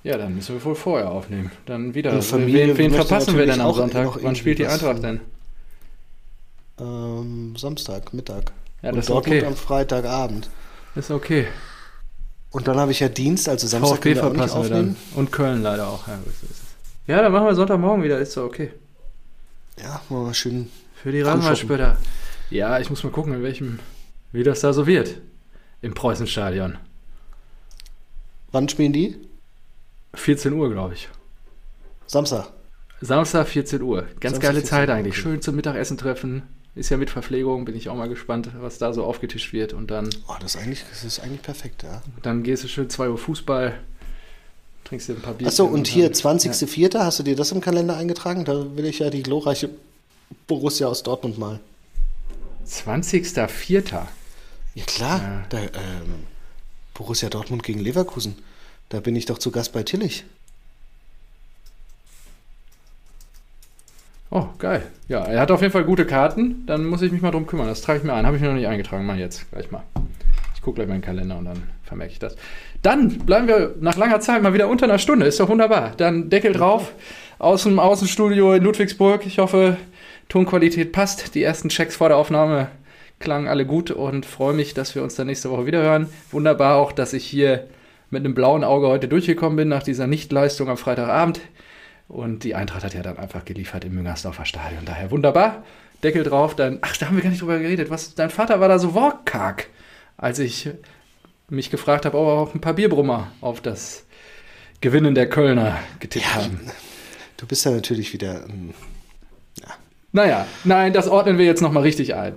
Ja, dann müssen wir wohl vorher aufnehmen. Dann wieder. Familie wen, wen verpassen wir denn am Sonntag? Wann spielt die Eintracht denn? ähm, Samstag, Mittag. Ja, das und ist Dortmund okay. am Freitagabend. Ist okay. Und dann habe ich ja Dienst, also Samstag VfB können wir auch nicht aufnehmen. Und Köln leider auch. Ja, ja, dann machen wir Sonntagmorgen wieder, ist so okay. Ja, mal schön. Für die Ranmalspötter. Ja, ich muss mal gucken, in welchem, wie das da so wird. Im Preußenstadion. Wann spielen die? 14 Uhr, glaube ich. Samstag. Samstag 14 Uhr. Ganz Samstag geile Zeit eigentlich. Schön zum Mittagessen treffen. Ist ja mit Verpflegung, bin ich auch mal gespannt, was da so aufgetischt wird. Und dann. Oh, das ist eigentlich, das ist eigentlich perfekt, ja. Dann gehst du schön 2 Uhr Fußball, trinkst dir ein paar Bier. Achso, und, und hier 20.04. Ja. hast du dir das im Kalender eingetragen? Da will ich ja die glorreiche Borussia aus Dortmund mal. 20.04. Ja klar, ja. Da, ähm, Borussia Dortmund gegen Leverkusen. Da bin ich doch zu Gast bei Tillich. Oh, geil. Ja, er hat auf jeden Fall gute Karten. Dann muss ich mich mal drum kümmern. Das trage ich mir ein. Habe ich mir noch nicht eingetragen. Mal jetzt. Gleich mal. Ich gucke gleich meinen Kalender und dann vermerke ich das. Dann bleiben wir nach langer Zeit mal wieder unter einer Stunde. Ist doch wunderbar. Dann Deckel drauf. Aus dem Außenstudio in Ludwigsburg. Ich hoffe, Tonqualität passt. Die ersten Checks vor der Aufnahme klangen alle gut und freue mich, dass wir uns dann nächste Woche wieder hören. Wunderbar auch, dass ich hier mit einem blauen Auge heute durchgekommen bin nach dieser Nichtleistung am Freitagabend. Und die Eintracht hat ja dann einfach geliefert im Müngersdorfer Stadion. Daher wunderbar. Deckel drauf. Dann, ach, da haben wir gar nicht drüber geredet. Was, dein Vater war da so wortkarg, als ich mich gefragt habe, ob er auch ein paar Bierbrummer auf das Gewinnen der Kölner getippt ja, haben. Du bist ja natürlich wieder. Ähm, ja. Naja, nein, das ordnen wir jetzt nochmal richtig ein.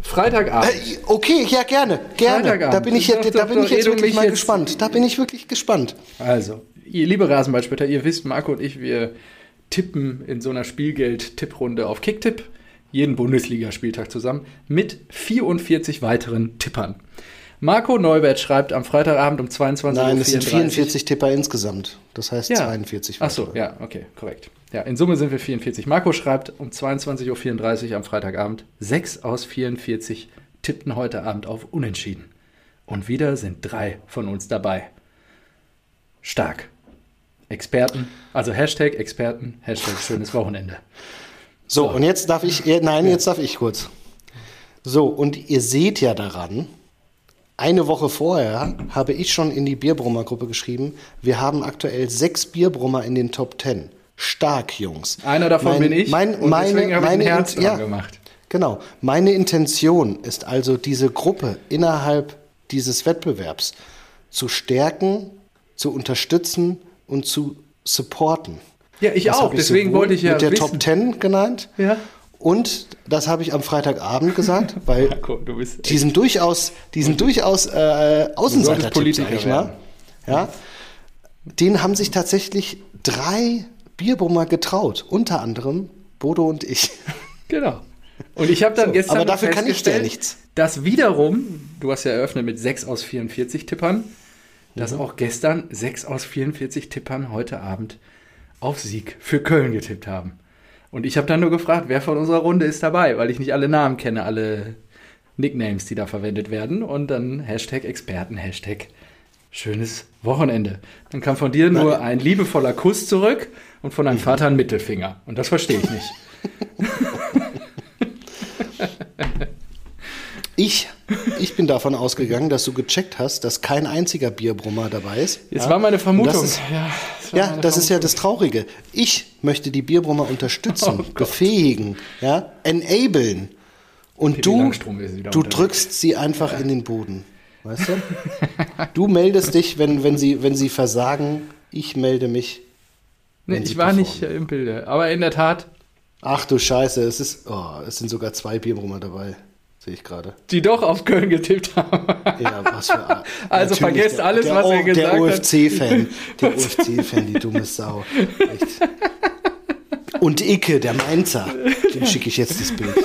Freitagabend. Äh, okay, ja, gerne, gerne. Da bin ich, da bin ich jetzt wirklich mal gespannt. Da bin ich wirklich gespannt. Also, ihr liebe Rasenballspötter, ihr wisst, Marco und ich, wir tippen in so einer Spielgeld-Tipprunde auf Kicktipp jeden Bundesligaspieltag zusammen mit 44 weiteren Tippern. Marco Neubert schreibt am Freitagabend um 22 Uhr. Nein, es sind 44 Tipper insgesamt. Das heißt ja. 42 weitere. Ach so, ja, okay, korrekt. Ja, in Summe sind wir 44. Marco schreibt um 22.34 Uhr am Freitagabend, 6 aus 44 tippten heute Abend auf Unentschieden. Und wieder sind drei von uns dabei. Stark. Experten, also Hashtag Experten, Hashtag schönes Wochenende. So, so. und jetzt darf ich, nein, jetzt darf ich kurz. So, und ihr seht ja daran, eine Woche vorher habe ich schon in die Bierbrummer-Gruppe geschrieben, wir haben aktuell sechs Bierbrummer in den Top Ten. Stark, Jungs. Einer davon mein, bin ich. Mein, und meine, deswegen habe meine, ich ein Herz ja, gemacht. Genau. Meine Intention ist also, diese Gruppe innerhalb dieses Wettbewerbs zu stärken, zu unterstützen und zu supporten. Ja, ich das auch. Deswegen wollte ich ja. Mit der wissen. Top Ten genannt. Ja. Und das habe ich am Freitagabend gesagt, [LAUGHS] weil Marco, die sind durchaus, die sind durchaus äh, Außenseiter-Tipps, sag ich mal. Ja, den haben sich tatsächlich drei Bierbrummer getraut, unter anderem Bodo und ich. [LAUGHS] Genau. Und ich habe dann so, gestern aber dafür kann ich ja nichts. Dass wiederum, du hast ja eröffnet mit 6 aus 44 Tippern, dass mhm. auch gestern 6 aus 44 Tippern heute Abend auf Sieg für Köln getippt haben. Und ich habe dann nur gefragt, wer von unserer Runde ist dabei, weil ich nicht alle Namen kenne, alle Nicknames, die da verwendet werden. Und dann Hashtag Experten, Hashtag schönes Wochenende. Dann kam von dir nur ein liebevoller Kuss zurück und von deinem mhm. Vater ein Mittelfinger. Und das verstehe ich nicht. [LAUGHS] [LAUGHS] Ich, ich bin davon ausgegangen, dass du gecheckt hast, dass kein einziger Bierbrummer dabei ist. Das ja? war meine Vermutung. Das ist, ja, das, ja, das Vermutung. ist ja das Traurige. Ich möchte die Bierbrummer unterstützen, [LAUGHS] oh befähigen, ja, enablen. Und du, du drückst sie einfach ja. in den Boden. Weißt du? [LAUGHS] du meldest dich, wenn, wenn, sie, wenn sie versagen. Ich melde mich, Nee, ich war nicht im Bilde. Aber in der Tat. Ach du Scheiße, es ist. Oh, es sind sogar zwei Bierbrummer dabei. Sehe ich gerade. Die doch auf Köln getippt haben. Ja, was für. also vergesst alles, der, was er gesagt [LAUGHS] der hat. UFC-Fan. Der UFC-Fan, die dumme Sau. Echt. Und Icke, der Mainzer. Dem schicke ich jetzt das Bild.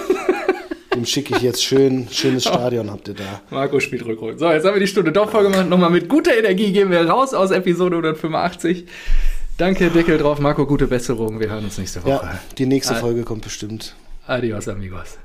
Dem schicke ich jetzt schön, schönes Stadion habt ihr da. Marco spielt Rückrunde. So, jetzt haben wir die Stunde doch voll gemacht. Nochmal mit guter Energie gehen wir raus aus Episode 185. Danke, Deckel drauf. Marco, gute Besserung. Wir hören uns nächste Woche. Ja, die nächste Folge kommt bestimmt. Adios, amigos.